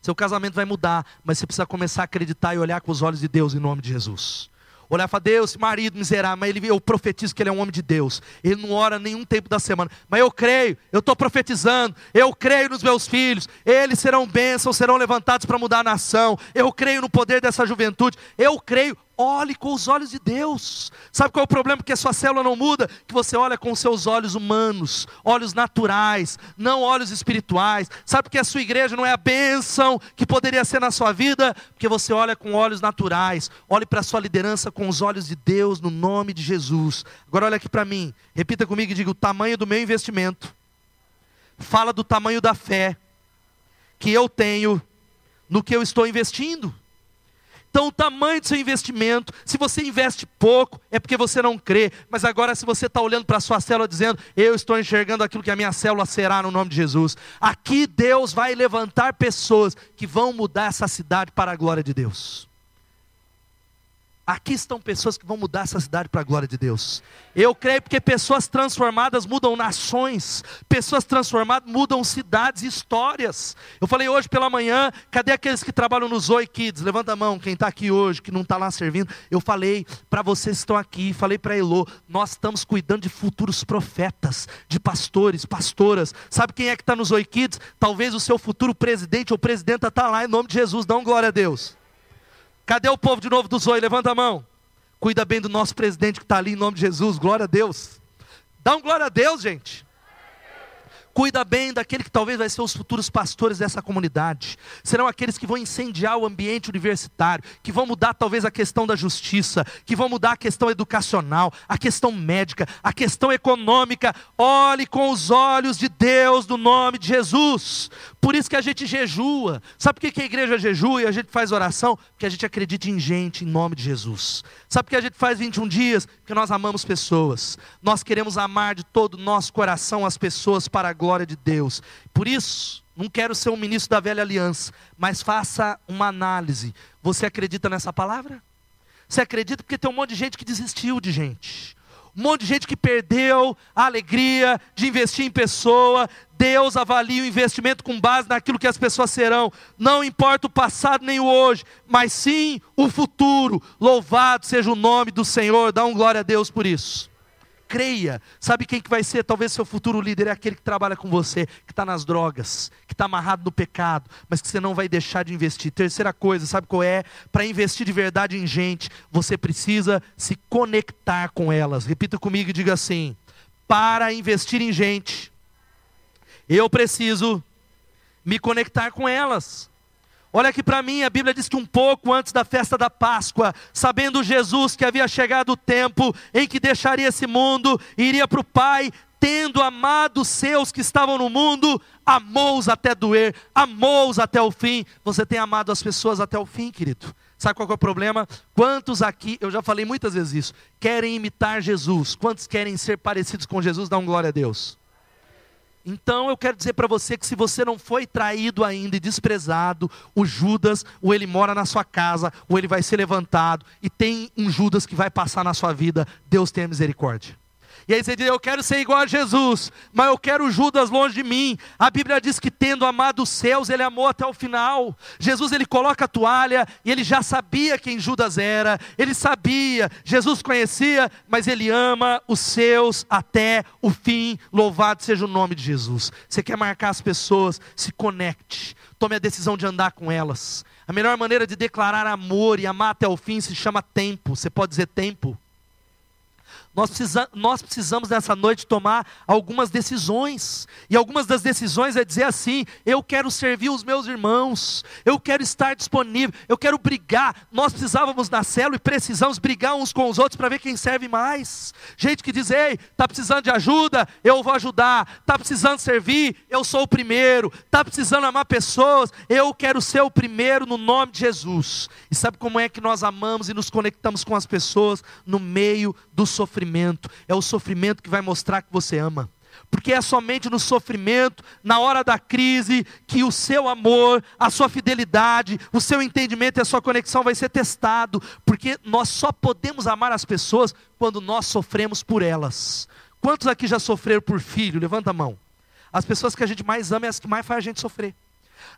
Seu casamento vai mudar, mas você precisa começar a acreditar e olhar com os olhos de Deus em nome de Jesus. Olhar falar, Deus, marido miserável, mas ele, eu profetizo que ele é um homem de Deus. Ele não ora nenhum tempo da semana. Mas eu creio, eu estou profetizando, eu creio nos meus filhos, eles serão bênçãos, serão levantados para mudar a nação. Eu creio no poder dessa juventude. Eu creio, Olhe com os olhos de Deus. Sabe qual é o problema? Que a sua célula não muda? Que você olha com os seus olhos humanos, olhos naturais, não olhos espirituais. Sabe que a sua igreja não é a bênção que poderia ser na sua vida? Porque você olha com olhos naturais. Olhe para a sua liderança com os olhos de Deus, no nome de Jesus. Agora olha aqui para mim. Repita comigo e diga: o tamanho do meu investimento. Fala do tamanho da fé que eu tenho no que eu estou investindo. Então, o tamanho do seu investimento, se você investe pouco, é porque você não crê. Mas agora, se você está olhando para a sua célula dizendo, eu estou enxergando aquilo que a minha célula será no nome de Jesus. Aqui Deus vai levantar pessoas que vão mudar essa cidade para a glória de Deus. Aqui estão pessoas que vão mudar essa cidade para a glória de Deus. Eu creio porque pessoas transformadas mudam nações, pessoas transformadas mudam cidades e histórias. Eu falei hoje pela manhã, cadê aqueles que trabalham no Zoe Kids? Levanta a mão, quem está aqui hoje, que não está lá servindo. Eu falei para vocês que estão aqui, falei para Elô, nós estamos cuidando de futuros profetas, de pastores, pastoras. Sabe quem é que está no Zoe Kids? Talvez o seu futuro presidente ou presidenta está lá, em nome de Jesus, um glória a Deus. Cadê o povo de novo do Zoe? Levanta a mão. Cuida bem do nosso presidente que está ali em nome de Jesus. Glória a Deus. Dá um glória a Deus, gente. Cuida bem daquele que talvez vai ser os futuros pastores dessa comunidade. Serão aqueles que vão incendiar o ambiente universitário, que vão mudar talvez a questão da justiça, que vão mudar a questão educacional, a questão médica, a questão econômica. Olhe com os olhos de Deus no nome de Jesus. Por isso que a gente jejua. Sabe por que a igreja jejua e a gente faz oração? Porque a gente acredita em gente em nome de Jesus. Sabe por que a gente faz 21 dias? Porque nós amamos pessoas. Nós queremos amar de todo o nosso coração as pessoas para a glória de Deus. Por isso, não quero ser um ministro da velha aliança, mas faça uma análise. Você acredita nessa palavra? Você acredita porque tem um monte de gente que desistiu de gente um monte de gente que perdeu a alegria de investir em pessoa. Deus avalia o investimento com base naquilo que as pessoas serão. Não importa o passado nem o hoje, mas sim o futuro. Louvado seja o nome do Senhor. Dá um glória a Deus por isso creia. Sabe quem que vai ser? Talvez seu futuro líder é aquele que trabalha com você, que está nas drogas, que está amarrado no pecado, mas que você não vai deixar de investir. Terceira coisa, sabe qual é? Para investir de verdade em gente, você precisa se conectar com elas. Repita comigo e diga assim: para investir em gente, eu preciso me conectar com elas. Olha aqui para mim, a Bíblia diz que um pouco antes da festa da Páscoa, sabendo Jesus que havia chegado o tempo em que deixaria esse mundo e iria para o Pai, tendo amado os seus que estavam no mundo, amou-os até doer, amou-os até o fim. Você tem amado as pessoas até o fim, querido? Sabe qual é o problema? Quantos aqui, eu já falei muitas vezes isso, querem imitar Jesus? Quantos querem ser parecidos com Jesus? Dá um glória a Deus. Então eu quero dizer para você que se você não foi traído ainda e desprezado, o Judas, ou ele mora na sua casa, ou ele vai ser levantado, e tem um Judas que vai passar na sua vida, Deus tenha misericórdia. E aí você diz: Eu quero ser igual a Jesus, mas eu quero Judas longe de mim. A Bíblia diz que, tendo amado os céus, ele amou até o final. Jesus ele coloca a toalha e ele já sabia quem Judas era, ele sabia, Jesus conhecia, mas ele ama os seus até o fim. Louvado seja o nome de Jesus. Você quer marcar as pessoas, se conecte, tome a decisão de andar com elas. A melhor maneira de declarar amor e amar até o fim se chama tempo. Você pode dizer tempo. Nós, precisa, nós precisamos nessa noite tomar algumas decisões. E algumas das decisões é dizer assim: eu quero servir os meus irmãos, eu quero estar disponível, eu quero brigar. Nós precisávamos na célula e precisamos brigar uns com os outros para ver quem serve mais. Gente que diz: ei, está precisando de ajuda, eu vou ajudar. Está precisando servir, eu sou o primeiro. Está precisando amar pessoas, eu quero ser o primeiro no nome de Jesus. E sabe como é que nós amamos e nos conectamos com as pessoas? No meio do sofrimento sofrimento. É o sofrimento que vai mostrar que você ama. Porque é somente no sofrimento, na hora da crise, que o seu amor, a sua fidelidade, o seu entendimento e a sua conexão vai ser testado. Porque nós só podemos amar as pessoas quando nós sofremos por elas. Quantos aqui já sofreram por filho? Levanta a mão. As pessoas que a gente mais ama é as que mais faz a gente sofrer.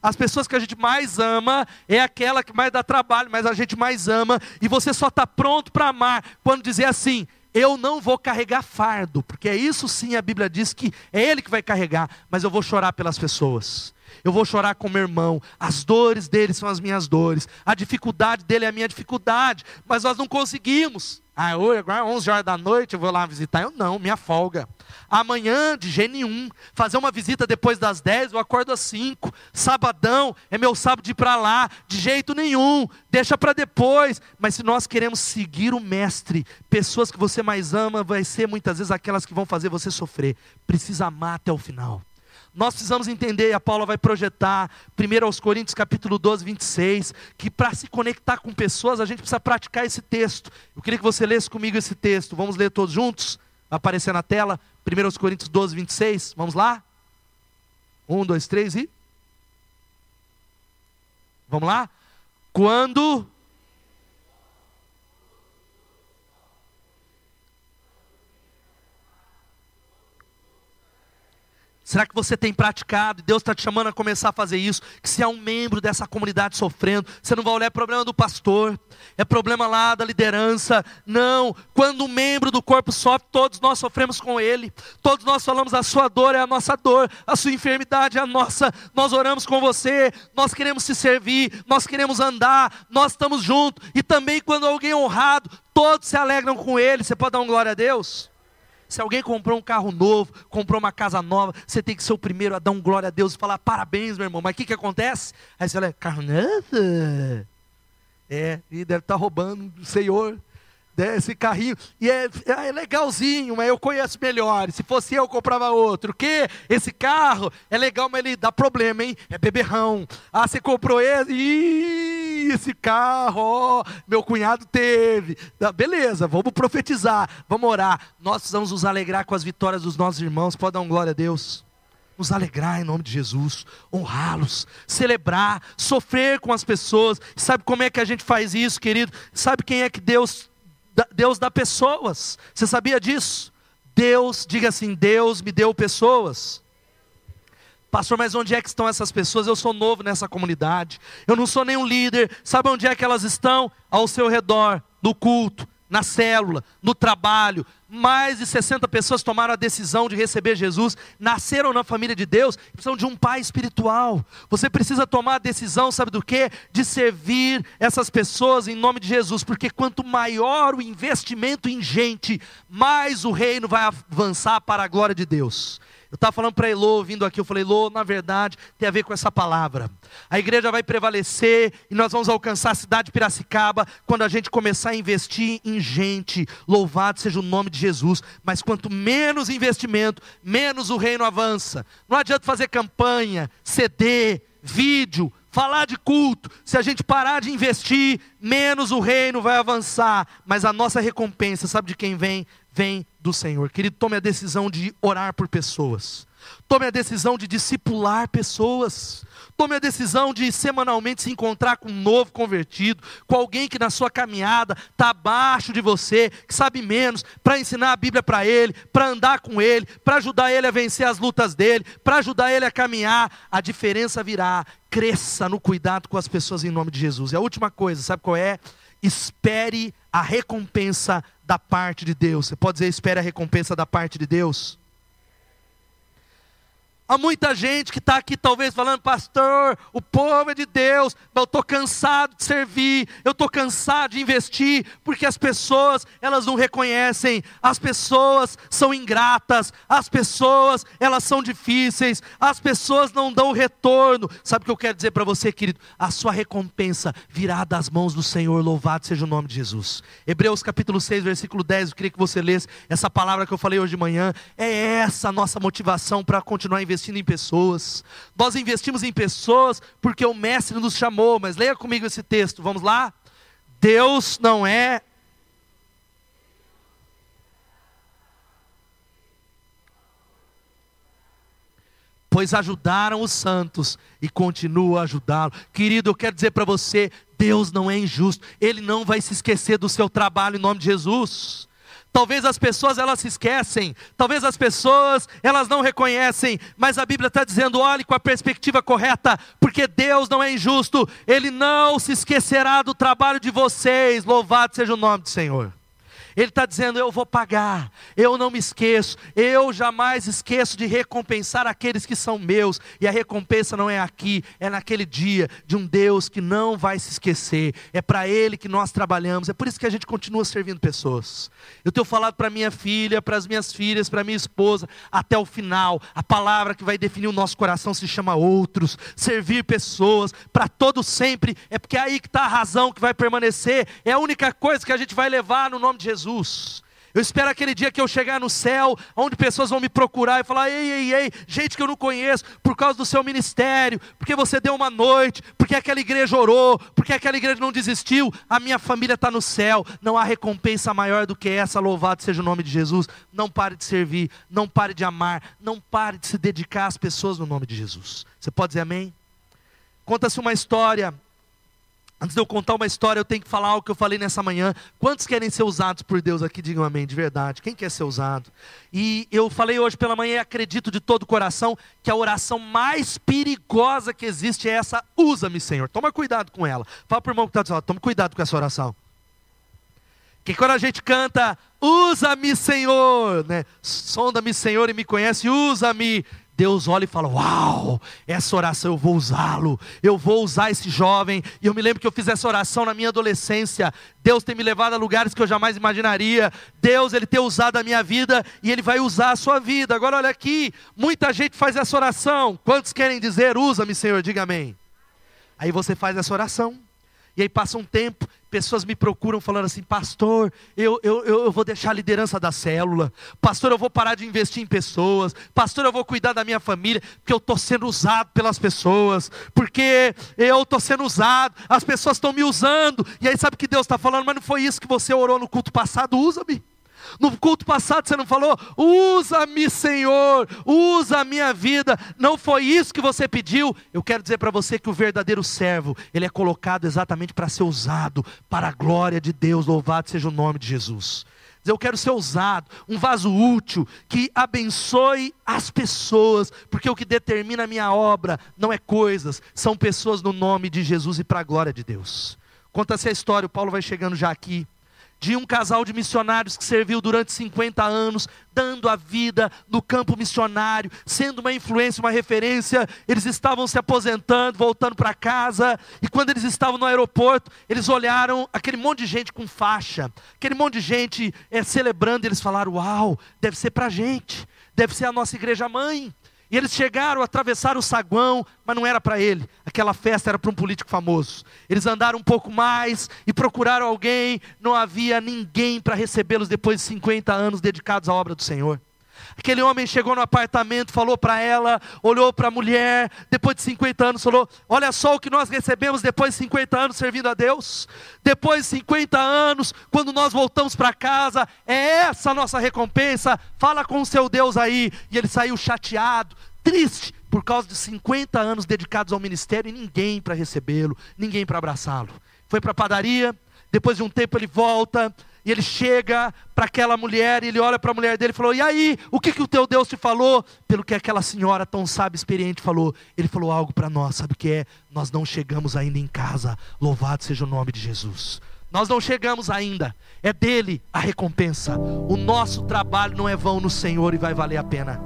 As pessoas que a gente mais ama é aquela que mais dá trabalho, mas a gente mais ama, e você só está pronto para amar quando dizer assim: eu não vou carregar fardo, porque é isso sim a Bíblia diz que é Ele que vai carregar, mas eu vou chorar pelas pessoas. Eu vou chorar com meu irmão. As dores dele são as minhas dores. A dificuldade dele é a minha dificuldade. Mas nós não conseguimos. Ah, hoje, agora 11 horas da noite eu vou lá visitar. Eu não, minha folga. Amanhã, de jeito nenhum. Fazer uma visita depois das 10, eu acordo às 5. Sabadão, é meu sábado de ir para lá. De jeito nenhum. Deixa para depois. Mas se nós queremos seguir o Mestre, pessoas que você mais ama, vai ser muitas vezes aquelas que vão fazer você sofrer. Precisa amar até o final. Nós precisamos entender, e a Paula vai projetar, 1 aos Coríntios capítulo 12, 26, que para se conectar com pessoas, a gente precisa praticar esse texto. Eu queria que você lesse comigo esse texto. Vamos ler todos juntos? Vai aparecer na tela, 1 aos Coríntios 12, 26. Vamos lá? Um, dois, três e. Vamos lá? Quando Será que você tem praticado? Deus está te chamando a começar a fazer isso. Que se há um membro dessa comunidade sofrendo, você não vai olhar é problema do pastor, é problema lá da liderança. Não. Quando um membro do corpo sofre, todos nós sofremos com ele. Todos nós falamos: a sua dor é a nossa dor, a sua enfermidade é a nossa. Nós oramos com você, nós queremos se servir, nós queremos andar, nós estamos juntos. E também quando alguém é honrado, todos se alegram com ele. Você pode dar uma glória a Deus? Se alguém comprou um carro novo, comprou uma casa nova, você tem que ser o primeiro a dar um glória a Deus e falar parabéns, meu irmão. Mas o que, que acontece? Aí você fala, carro novo? É, e deve estar tá roubando o Senhor. Esse carrinho, e é, é, legalzinho, mas eu conheço melhor. Se fosse eu, eu comprava outro. Que? Esse carro é legal, mas ele dá problema, hein? É beberrão. Ah, você comprou esse? Ih, esse carro, ó, meu cunhado teve. Beleza, vamos profetizar, vamos orar. Nós precisamos nos alegrar com as vitórias dos nossos irmãos. Pode dar um glória a Deus nos alegrar em nome de Jesus, honrá-los, celebrar, sofrer com as pessoas. Sabe como é que a gente faz isso, querido? Sabe quem é que Deus Deus dá pessoas. Você sabia disso? Deus, diga assim: Deus me deu pessoas. Pastor, mas onde é que estão essas pessoas? Eu sou novo nessa comunidade. Eu não sou nenhum líder. Sabe onde é que elas estão? Ao seu redor, no culto, na célula, no trabalho. Mais de 60 pessoas tomaram a decisão de receber Jesus, nasceram na família de Deus, precisam de um pai espiritual. Você precisa tomar a decisão, sabe do que? De servir essas pessoas em nome de Jesus, porque quanto maior o investimento em gente, mais o reino vai avançar para a glória de Deus. Estava falando para Elô, vindo aqui, eu falei, Elô, na verdade, tem a ver com essa palavra. A igreja vai prevalecer e nós vamos alcançar a cidade de Piracicaba quando a gente começar a investir em gente. Louvado seja o nome de Jesus. Mas quanto menos investimento, menos o reino avança. Não adianta fazer campanha, CD, vídeo, falar de culto, se a gente parar de investir, menos o reino vai avançar. Mas a nossa recompensa, sabe de quem vem? Vem do Senhor. Querido, tome a decisão de orar por pessoas. Tome a decisão de discipular pessoas. Tome a decisão de semanalmente se encontrar com um novo convertido, com alguém que na sua caminhada está abaixo de você, que sabe menos, para ensinar a Bíblia para ele, para andar com ele, para ajudar ele a vencer as lutas dele, para ajudar ele a caminhar. A diferença virá. Cresça no cuidado com as pessoas em nome de Jesus. E a última coisa, sabe qual é? Espere a recompensa da parte de Deus. Você pode dizer, espere a recompensa da parte de Deus? Há muita gente que está aqui talvez falando, pastor, o povo é de Deus, eu estou cansado de servir, eu estou cansado de investir, porque as pessoas, elas não reconhecem, as pessoas são ingratas, as pessoas, elas são difíceis, as pessoas não dão retorno. Sabe o que eu quero dizer para você, querido? A sua recompensa virá das mãos do Senhor, louvado seja o nome de Jesus. Hebreus capítulo 6, versículo 10, eu queria que você lesse essa palavra que eu falei hoje de manhã, é essa a nossa motivação para continuar investindo investindo em pessoas. Nós investimos em pessoas porque o Mestre nos chamou. Mas leia comigo esse texto, vamos lá? Deus não é. Pois ajudaram os santos e continuam a ajudá-lo. Querido, eu quero dizer para você: Deus não é injusto, Ele não vai se esquecer do seu trabalho em nome de Jesus. Talvez as pessoas elas se esquecem, talvez as pessoas elas não reconhecem, mas a Bíblia está dizendo: olhe com a perspectiva correta, porque Deus não é injusto, Ele não se esquecerá do trabalho de vocês. Louvado seja o nome do Senhor. Ele está dizendo: Eu vou pagar, eu não me esqueço, eu jamais esqueço de recompensar aqueles que são meus, e a recompensa não é aqui, é naquele dia de um Deus que não vai se esquecer, é para Ele que nós trabalhamos, é por isso que a gente continua servindo pessoas. Eu tenho falado para minha filha, para as minhas filhas, para minha esposa, até o final, a palavra que vai definir o nosso coração se chama outros, servir pessoas, para todo sempre, é porque é aí que está a razão que vai permanecer, é a única coisa que a gente vai levar no nome de Jesus. Jesus. Eu espero aquele dia que eu chegar no céu, onde pessoas vão me procurar e falar: ei, ei, ei, gente que eu não conheço, por causa do seu ministério, porque você deu uma noite, porque aquela igreja orou, porque aquela igreja não desistiu. A minha família está no céu, não há recompensa maior do que essa. Louvado seja o nome de Jesus. Não pare de servir, não pare de amar, não pare de se dedicar às pessoas no nome de Jesus. Você pode dizer amém? Conta-se uma história Antes de eu contar uma história, eu tenho que falar algo que eu falei nessa manhã. Quantos querem ser usados por Deus aqui? Digam amém, de verdade. Quem quer ser usado? E eu falei hoje pela manhã e acredito de todo o coração que a oração mais perigosa que existe é essa: usa-me, Senhor. Toma cuidado com ela. Fala para o irmão que está do seu lado, toma cuidado com essa oração. Que quando a gente canta, usa-me, Senhor, né? Sonda-me, Senhor, e me conhece, usa-me. Deus olha e fala: Uau, essa oração eu vou usá-lo, eu vou usar esse jovem. E eu me lembro que eu fiz essa oração na minha adolescência. Deus tem me levado a lugares que eu jamais imaginaria. Deus, Ele tem usado a minha vida e Ele vai usar a sua vida. Agora, olha aqui: muita gente faz essa oração. Quantos querem dizer, usa-me, Senhor? Diga amém. Aí você faz essa oração. E aí passa um tempo, pessoas me procuram falando assim, pastor, eu, eu, eu vou deixar a liderança da célula, pastor, eu vou parar de investir em pessoas, pastor, eu vou cuidar da minha família, porque eu estou sendo usado pelas pessoas, porque eu estou sendo usado, as pessoas estão me usando, e aí sabe o que Deus está falando, mas não foi isso que você orou no culto passado, usa-me. No culto passado você não falou, usa-me, Senhor, usa a minha vida. Não foi isso que você pediu. Eu quero dizer para você que o verdadeiro servo, ele é colocado exatamente para ser usado para a glória de Deus. Louvado seja o nome de Jesus. Eu quero ser usado, um vaso útil que abençoe as pessoas, porque o que determina a minha obra não é coisas, são pessoas no nome de Jesus e para a glória de Deus. Conta-se a história, o Paulo vai chegando já aqui de um casal de missionários que serviu durante 50 anos, dando a vida no campo missionário, sendo uma influência, uma referência. Eles estavam se aposentando, voltando para casa, e quando eles estavam no aeroporto, eles olharam aquele monte de gente com faixa, aquele monte de gente é, celebrando, e eles falaram: Uau, deve ser para a gente, deve ser a nossa igreja mãe. E eles chegaram, atravessaram o saguão, mas não era para ele. Aquela festa era para um político famoso. Eles andaram um pouco mais e procuraram alguém. Não havia ninguém para recebê-los depois de 50 anos dedicados à obra do Senhor. Aquele homem chegou no apartamento, falou para ela, olhou para a mulher, depois de 50 anos, falou: Olha só o que nós recebemos depois de 50 anos servindo a Deus. Depois de 50 anos, quando nós voltamos para casa, é essa a nossa recompensa. Fala com o seu Deus aí. E ele saiu chateado, triste, por causa de 50 anos dedicados ao ministério e ninguém para recebê-lo, ninguém para abraçá-lo. Foi para a padaria, depois de um tempo ele volta, e ele chega para aquela mulher, e ele olha para a mulher dele e falou: E aí, o que, que o teu Deus te falou? Pelo que aquela senhora tão sábia, experiente falou. Ele falou algo para nós, sabe o que é? Nós não chegamos ainda em casa, louvado seja o nome de Jesus. Nós não chegamos ainda, é dele a recompensa. O nosso trabalho não é vão no Senhor e vai valer a pena.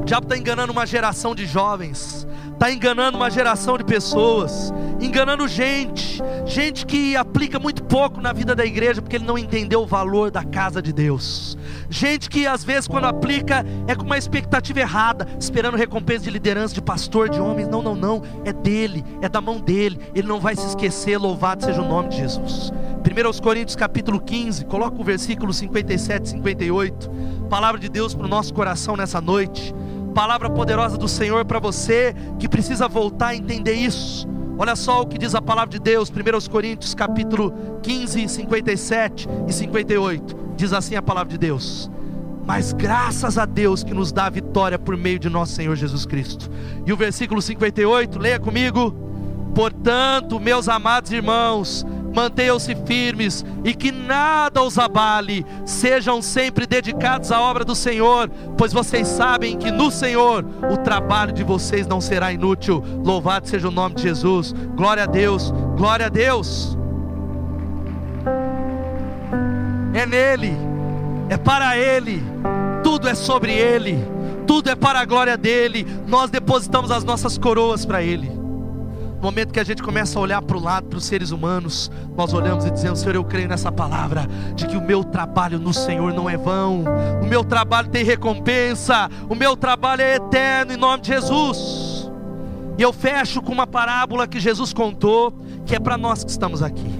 O diabo está enganando uma geração de jovens, está enganando uma geração de pessoas, enganando gente, gente que aplica muito pouco na vida da igreja porque ele não entendeu o valor da casa de Deus. Gente que às vezes quando aplica é com uma expectativa errada, esperando recompensa de liderança, de pastor, de homens. Não, não, não, é dele, é da mão dele. Ele não vai se esquecer, louvado seja o nome de Jesus. 1 Coríntios capítulo 15, coloca o versículo 57 e 58. Palavra de Deus para o nosso coração nessa noite palavra poderosa do Senhor para você que precisa voltar a entender isso. Olha só o que diz a palavra de Deus, 1 Coríntios capítulo 15, 57 e 58. Diz assim a palavra de Deus: Mas graças a Deus que nos dá a vitória por meio de nosso Senhor Jesus Cristo. E o versículo 58, leia comigo. Portanto, meus amados irmãos, mantenham-se firmes e que nada os abale, sejam sempre dedicados à obra do Senhor, pois vocês sabem que no Senhor o trabalho de vocês não será inútil. Louvado seja o nome de Jesus, glória a Deus, glória a Deus. É nele, é para Ele, tudo é sobre Ele, tudo é para a glória dEle. Nós depositamos as nossas coroas para Ele. No momento que a gente começa a olhar para o lado, para os seres humanos, nós olhamos e dizemos: Senhor, eu creio nessa palavra, de que o meu trabalho no Senhor não é vão, o meu trabalho tem recompensa, o meu trabalho é eterno, em nome de Jesus. E eu fecho com uma parábola que Jesus contou, que é para nós que estamos aqui.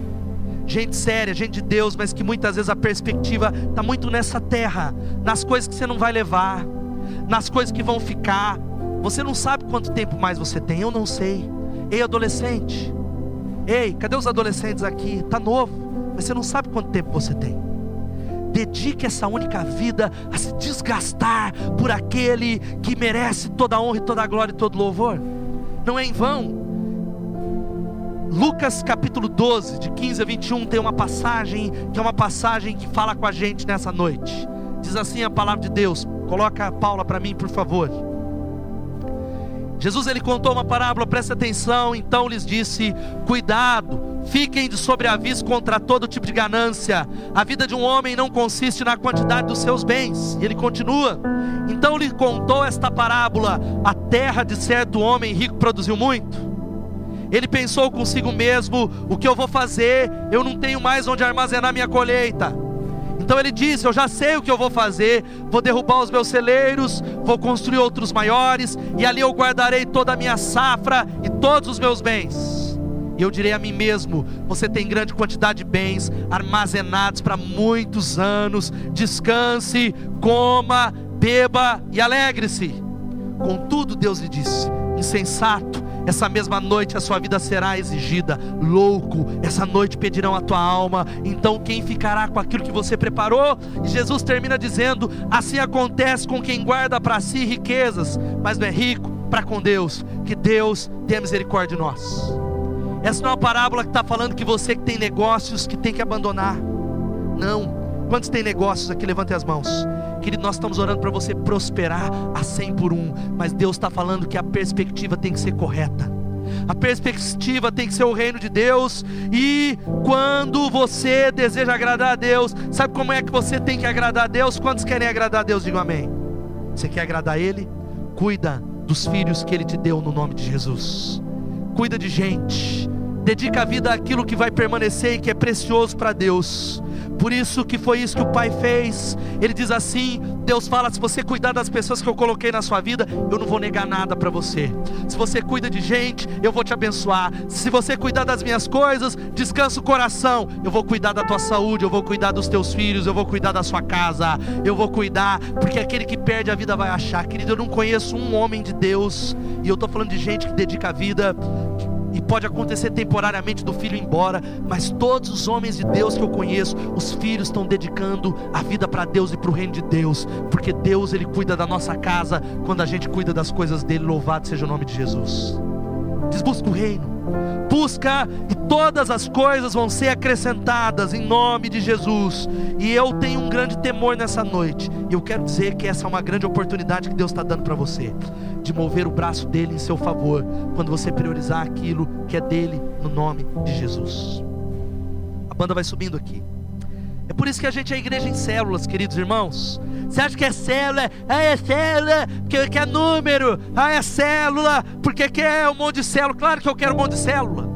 Gente séria, gente de Deus, mas que muitas vezes a perspectiva está muito nessa terra, nas coisas que você não vai levar, nas coisas que vão ficar. Você não sabe quanto tempo mais você tem, eu não sei. Ei, adolescente. Ei, cadê os adolescentes aqui? Está novo, mas você não sabe quanto tempo você tem. Dedique essa única vida a se desgastar por aquele que merece toda a honra e toda a glória e todo louvor. Não é em vão. Lucas capítulo 12, de 15 a 21, tem uma passagem que é uma passagem que fala com a gente nessa noite. Diz assim a palavra de Deus. Coloca a Paula para mim, por favor. Jesus ele contou uma parábola, presta atenção, então lhes disse: Cuidado, fiquem de sobreaviso contra todo tipo de ganância. A vida de um homem não consiste na quantidade dos seus bens. E ele continua: Então lhe contou esta parábola: A terra de certo homem rico produziu muito. Ele pensou consigo mesmo: o que eu vou fazer? Eu não tenho mais onde armazenar minha colheita. Então ele disse: Eu já sei o que eu vou fazer. Vou derrubar os meus celeiros, vou construir outros maiores, e ali eu guardarei toda a minha safra e todos os meus bens. E eu direi a mim mesmo: Você tem grande quantidade de bens armazenados para muitos anos. Descanse, coma, beba e alegre-se. Contudo, Deus lhe disse: Insensato essa mesma noite a sua vida será exigida. Louco, essa noite pedirão a tua alma. Então quem ficará com aquilo que você preparou? E Jesus termina dizendo: Assim acontece com quem guarda para si riquezas, mas não é rico para com Deus. Que Deus tenha misericórdia de nós. Essa não é uma parábola que está falando que você que tem negócios que tem que abandonar. Não. Quantos tem negócios aqui? Levante as mãos. Querido, nós estamos orando para você prosperar a 100 por um, mas Deus está falando que a perspectiva tem que ser correta. A perspectiva tem que ser o reino de Deus, e quando você deseja agradar a Deus, sabe como é que você tem que agradar a Deus? Quantos querem agradar a Deus? Digam amém. Você quer agradar a Ele? Cuida dos filhos que Ele te deu no nome de Jesus. Cuida de gente. Dedica a vida àquilo que vai permanecer e que é precioso para Deus. Por isso que foi isso que o pai fez. Ele diz assim: Deus fala: se você cuidar das pessoas que eu coloquei na sua vida, eu não vou negar nada para você. Se você cuida de gente, eu vou te abençoar. Se você cuidar das minhas coisas, descansa o coração. Eu vou cuidar da tua saúde, eu vou cuidar dos teus filhos, eu vou cuidar da sua casa, eu vou cuidar, porque aquele que perde a vida vai achar. Querido, eu não conheço um homem de Deus, e eu estou falando de gente que dedica a vida pode acontecer temporariamente do filho ir embora, mas todos os homens de Deus que eu conheço, os filhos estão dedicando a vida para Deus e para o reino de Deus, porque Deus ele cuida da nossa casa quando a gente cuida das coisas dele. Louvado seja o nome de Jesus. Diz busca o reino busca e todas as coisas vão ser acrescentadas em nome de Jesus. E eu tenho um grande temor nessa noite. E eu quero dizer que essa é uma grande oportunidade que Deus está dando para você, de mover o braço dele em seu favor, quando você priorizar aquilo que é dele, no nome de Jesus. A banda vai subindo aqui. É por isso que a gente é igreja em células, queridos irmãos. Você acha que é célula? Ah, é célula, porque quer número. Ah, é célula, porque quer um monte de célula. Claro que eu quero um monte de célula.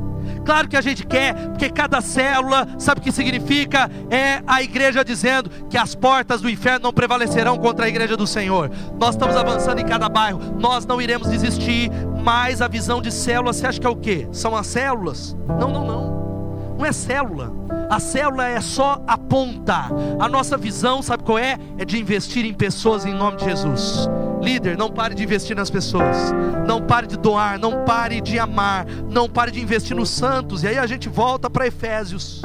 Claro que a gente quer, porque cada célula, sabe o que significa? É a igreja dizendo que as portas do inferno não prevalecerão contra a igreja do Senhor. Nós estamos avançando em cada bairro, nós não iremos desistir, mas a visão de célula, você acha que é o que? São as células? Não, não, não. Não é célula. A célula é só a ponta. A nossa visão, sabe qual é? É de investir em pessoas em nome de Jesus. Líder, não pare de investir nas pessoas. Não pare de doar, não pare de amar, não pare de investir nos santos. E aí a gente volta para Efésios.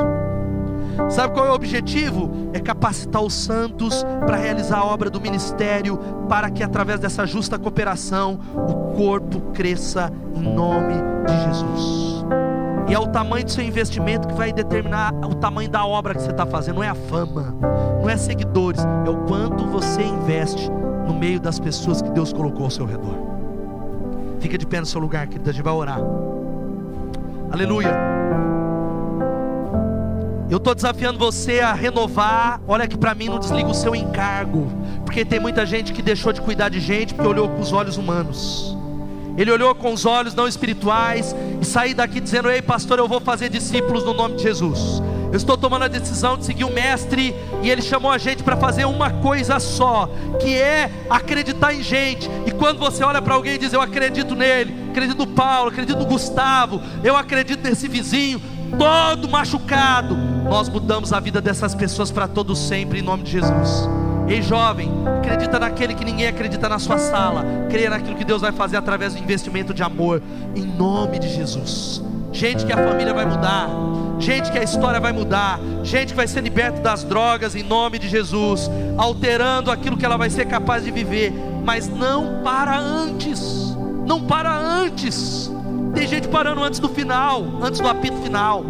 Sabe qual é o objetivo? É capacitar os santos para realizar a obra do ministério, para que através dessa justa cooperação o corpo cresça em nome de Jesus. E é o tamanho do seu investimento que vai determinar o tamanho da obra que você está fazendo. Não é a fama, não é seguidores, é o quanto você investe no meio das pessoas que Deus colocou ao seu redor. Fica de pé no seu lugar, querido, a gente vai orar. Aleluia. Eu estou desafiando você a renovar. Olha que para mim não desliga o seu encargo, porque tem muita gente que deixou de cuidar de gente porque olhou com os olhos humanos. Ele olhou com os olhos não espirituais e saiu daqui dizendo: Ei, pastor, eu vou fazer discípulos no nome de Jesus. Eu estou tomando a decisão de seguir o Mestre e ele chamou a gente para fazer uma coisa só, que é acreditar em gente. E quando você olha para alguém e diz: Eu acredito nele, acredito no Paulo, acredito no Gustavo, eu acredito nesse vizinho, todo machucado, nós mudamos a vida dessas pessoas para todo sempre em nome de Jesus. Ei, jovem, acredita naquele que ninguém acredita na sua sala. Creia naquilo que Deus vai fazer através do investimento de amor, em nome de Jesus. Gente que a família vai mudar, gente que a história vai mudar, gente que vai ser liberta das drogas em nome de Jesus, alterando aquilo que ela vai ser capaz de viver, mas não para antes, não para antes tem gente parando antes do final, antes do apito final.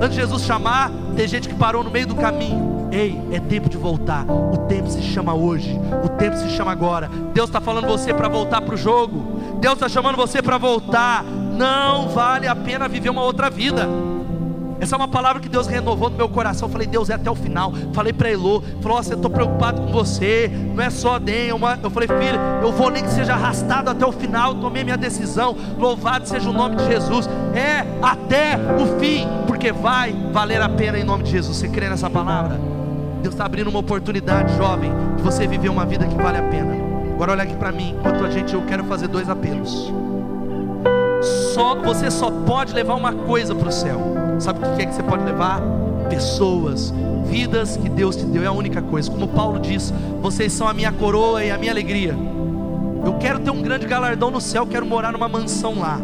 Antes de Jesus chamar, tem gente que parou no meio do caminho. Ei, é tempo de voltar. O tempo se chama hoje. O tempo se chama agora. Deus está falando você para voltar para o jogo. Deus está chamando você para voltar. Não vale a pena viver uma outra vida. Essa é uma palavra que Deus renovou no meu coração. Falei, Deus, é até o final. Falei para Elô, falou: eu estou preocupado com você. Não é só Den. Uma... Eu falei, filho, eu vou nem que seja arrastado até o final. Tomei minha decisão. Louvado seja o nome de Jesus. É até o fim, porque vai valer a pena em nome de Jesus. Você crê nessa palavra? Deus está abrindo uma oportunidade, jovem, de você viver uma vida que vale a pena. Agora olha aqui para mim, enquanto a gente eu quero fazer dois apelos. Só você só pode levar uma coisa para o céu. Sabe o que é que você pode levar? Pessoas, vidas que Deus te deu, é a única coisa. Como Paulo diz, vocês são a minha coroa e a minha alegria. Eu quero ter um grande galardão no céu, quero morar numa mansão lá.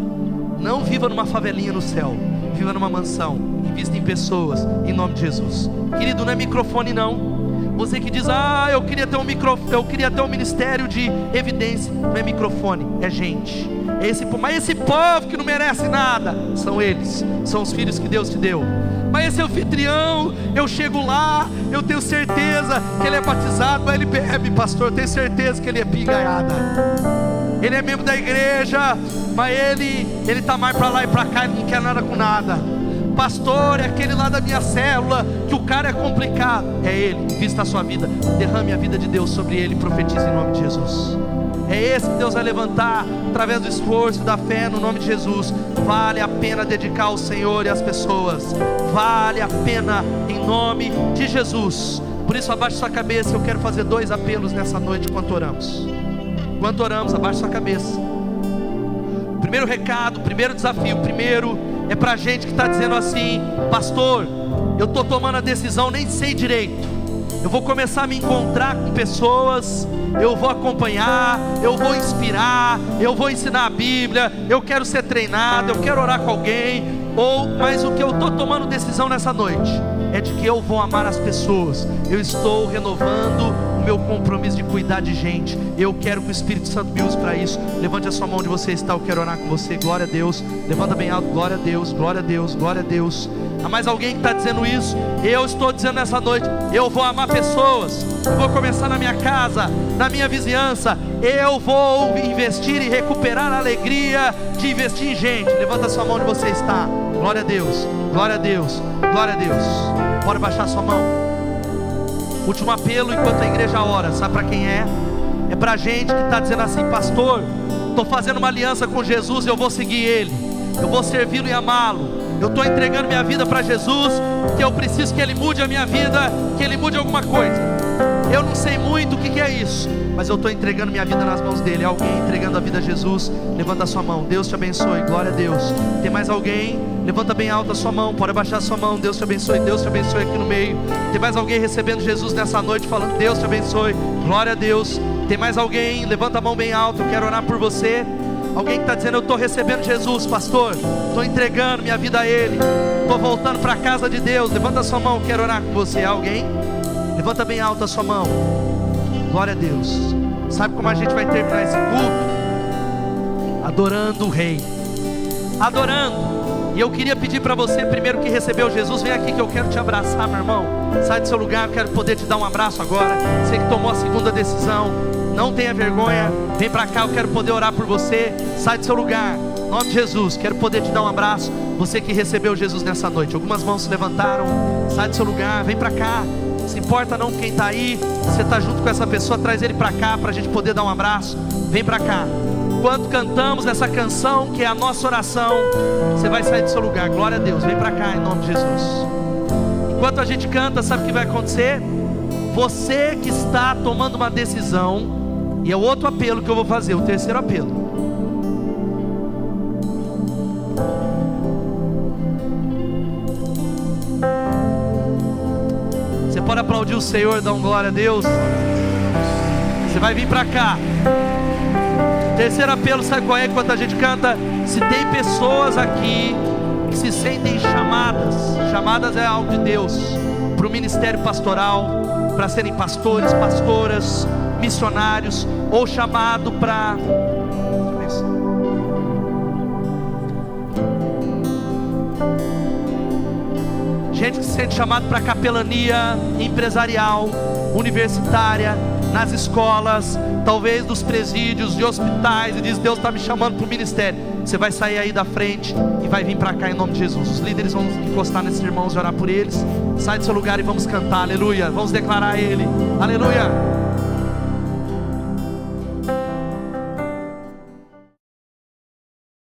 Não viva numa favelinha no céu, viva numa mansão, invista em pessoas, em nome de Jesus. Querido, não é microfone não. Você que diz, ah, eu queria ter um microfone, eu queria ter um ministério de evidência. Não é microfone, é gente. É esse, mas esse povo que não merece nada, são eles, são os filhos que Deus te deu. Mas esse anfitrião, eu chego lá, eu tenho certeza que ele é batizado, ele bebe, pastor, eu tenho certeza que ele é pingaiada. Ele é membro da igreja, mas ele ele tá mais para lá e para cá, ele não quer nada com nada. Pastor, é aquele lá da minha célula, que o cara é complicado. É ele, vista a sua vida, derrame a vida de Deus sobre ele, profetize em nome de Jesus. É esse que Deus vai levantar através do esforço da fé no nome de Jesus. Vale a pena dedicar ao Senhor e às pessoas. Vale a pena em nome de Jesus. Por isso, abaixe sua cabeça. Eu quero fazer dois apelos nessa noite enquanto oramos. Enquanto oramos, abaixe sua cabeça. Primeiro recado, primeiro desafio, primeiro é para gente que está dizendo assim, pastor, eu estou tomando a decisão, nem sei direito. Eu vou começar a me encontrar com pessoas, eu vou acompanhar, eu vou inspirar, eu vou ensinar a Bíblia, eu quero ser treinado, eu quero orar com alguém, ou mas o que eu estou tomando decisão nessa noite é de que eu vou amar as pessoas. Eu estou renovando meu compromisso de cuidar de gente. Eu quero que o Espírito Santo me use para isso. Levante a sua mão onde você está, eu quero orar com você. Glória a Deus. Levanta bem alto. Glória a Deus. Glória a Deus. Glória a Deus. Há mais alguém que está dizendo isso? Eu estou dizendo nessa noite: eu vou amar pessoas. Vou começar na minha casa, na minha vizinhança. Eu vou investir e recuperar a alegria de investir em gente. Levanta a sua mão onde você está. Glória a Deus. Glória a Deus. Glória a Deus. Pode baixar sua mão. Último apelo enquanto a igreja ora. Sabe para quem é? É para gente que está dizendo assim, pastor. Estou fazendo uma aliança com Jesus. Eu vou seguir Ele. Eu vou servi-lo e amá-lo. Eu estou entregando minha vida para Jesus. Que eu preciso que Ele mude a minha vida. Que Ele mude alguma coisa. Eu não sei muito o que, que é isso mas eu estou entregando minha vida nas mãos dele. Alguém entregando a vida a Jesus, levanta a sua mão. Deus te abençoe, glória a Deus. Tem mais alguém? Levanta bem alta a sua mão, pode abaixar a sua mão. Deus te abençoe, Deus te abençoe aqui no meio. Tem mais alguém recebendo Jesus nessa noite, falando: Deus te abençoe, glória a Deus. Tem mais alguém? Levanta a mão bem alta, eu quero orar por você. Alguém que está dizendo: Eu estou recebendo Jesus, pastor. Estou entregando minha vida a Ele. Estou voltando para a casa de Deus. Levanta a sua mão, quero orar com você. Alguém? Levanta bem alta a sua mão. Glória a Deus. Sabe como a gente vai terminar esse culto? Adorando o Rei. Adorando. E eu queria pedir para você, primeiro que recebeu Jesus, vem aqui que eu quero te abraçar, meu irmão. Sai do seu lugar, quero poder te dar um abraço agora. Você que tomou a segunda decisão, não tenha vergonha. Vem para cá, eu quero poder orar por você. Sai do seu lugar. Em nome de Jesus, quero poder te dar um abraço. Você que recebeu Jesus nessa noite. Algumas mãos se levantaram. Sai do seu lugar, vem para cá. Se importa não quem está aí, você está junto com essa pessoa, traz ele para cá para a gente poder dar um abraço. Vem para cá. Enquanto cantamos essa canção que é a nossa oração, você vai sair do seu lugar. Glória a Deus. Vem para cá em nome de Jesus. Enquanto a gente canta, sabe o que vai acontecer? Você que está tomando uma decisão, e é o outro apelo que eu vou fazer, o terceiro apelo. pode aplaudir o Senhor, dar um glória a Deus. Você vai vir para cá. Terceiro apelo, sabe qual é? Enquanto a gente canta, se tem pessoas aqui que se sentem chamadas, chamadas é algo de Deus, para o ministério pastoral, para serem pastores, pastoras, missionários, ou chamado para. Gente que se sente chamado para capelania empresarial, universitária, nas escolas, talvez dos presídios, de hospitais, e diz: Deus está me chamando para o ministério. Você vai sair aí da frente e vai vir para cá em nome de Jesus. Os líderes vão encostar nesses irmãos e orar por eles. Sai do seu lugar e vamos cantar, aleluia. Vamos declarar a Ele, aleluia.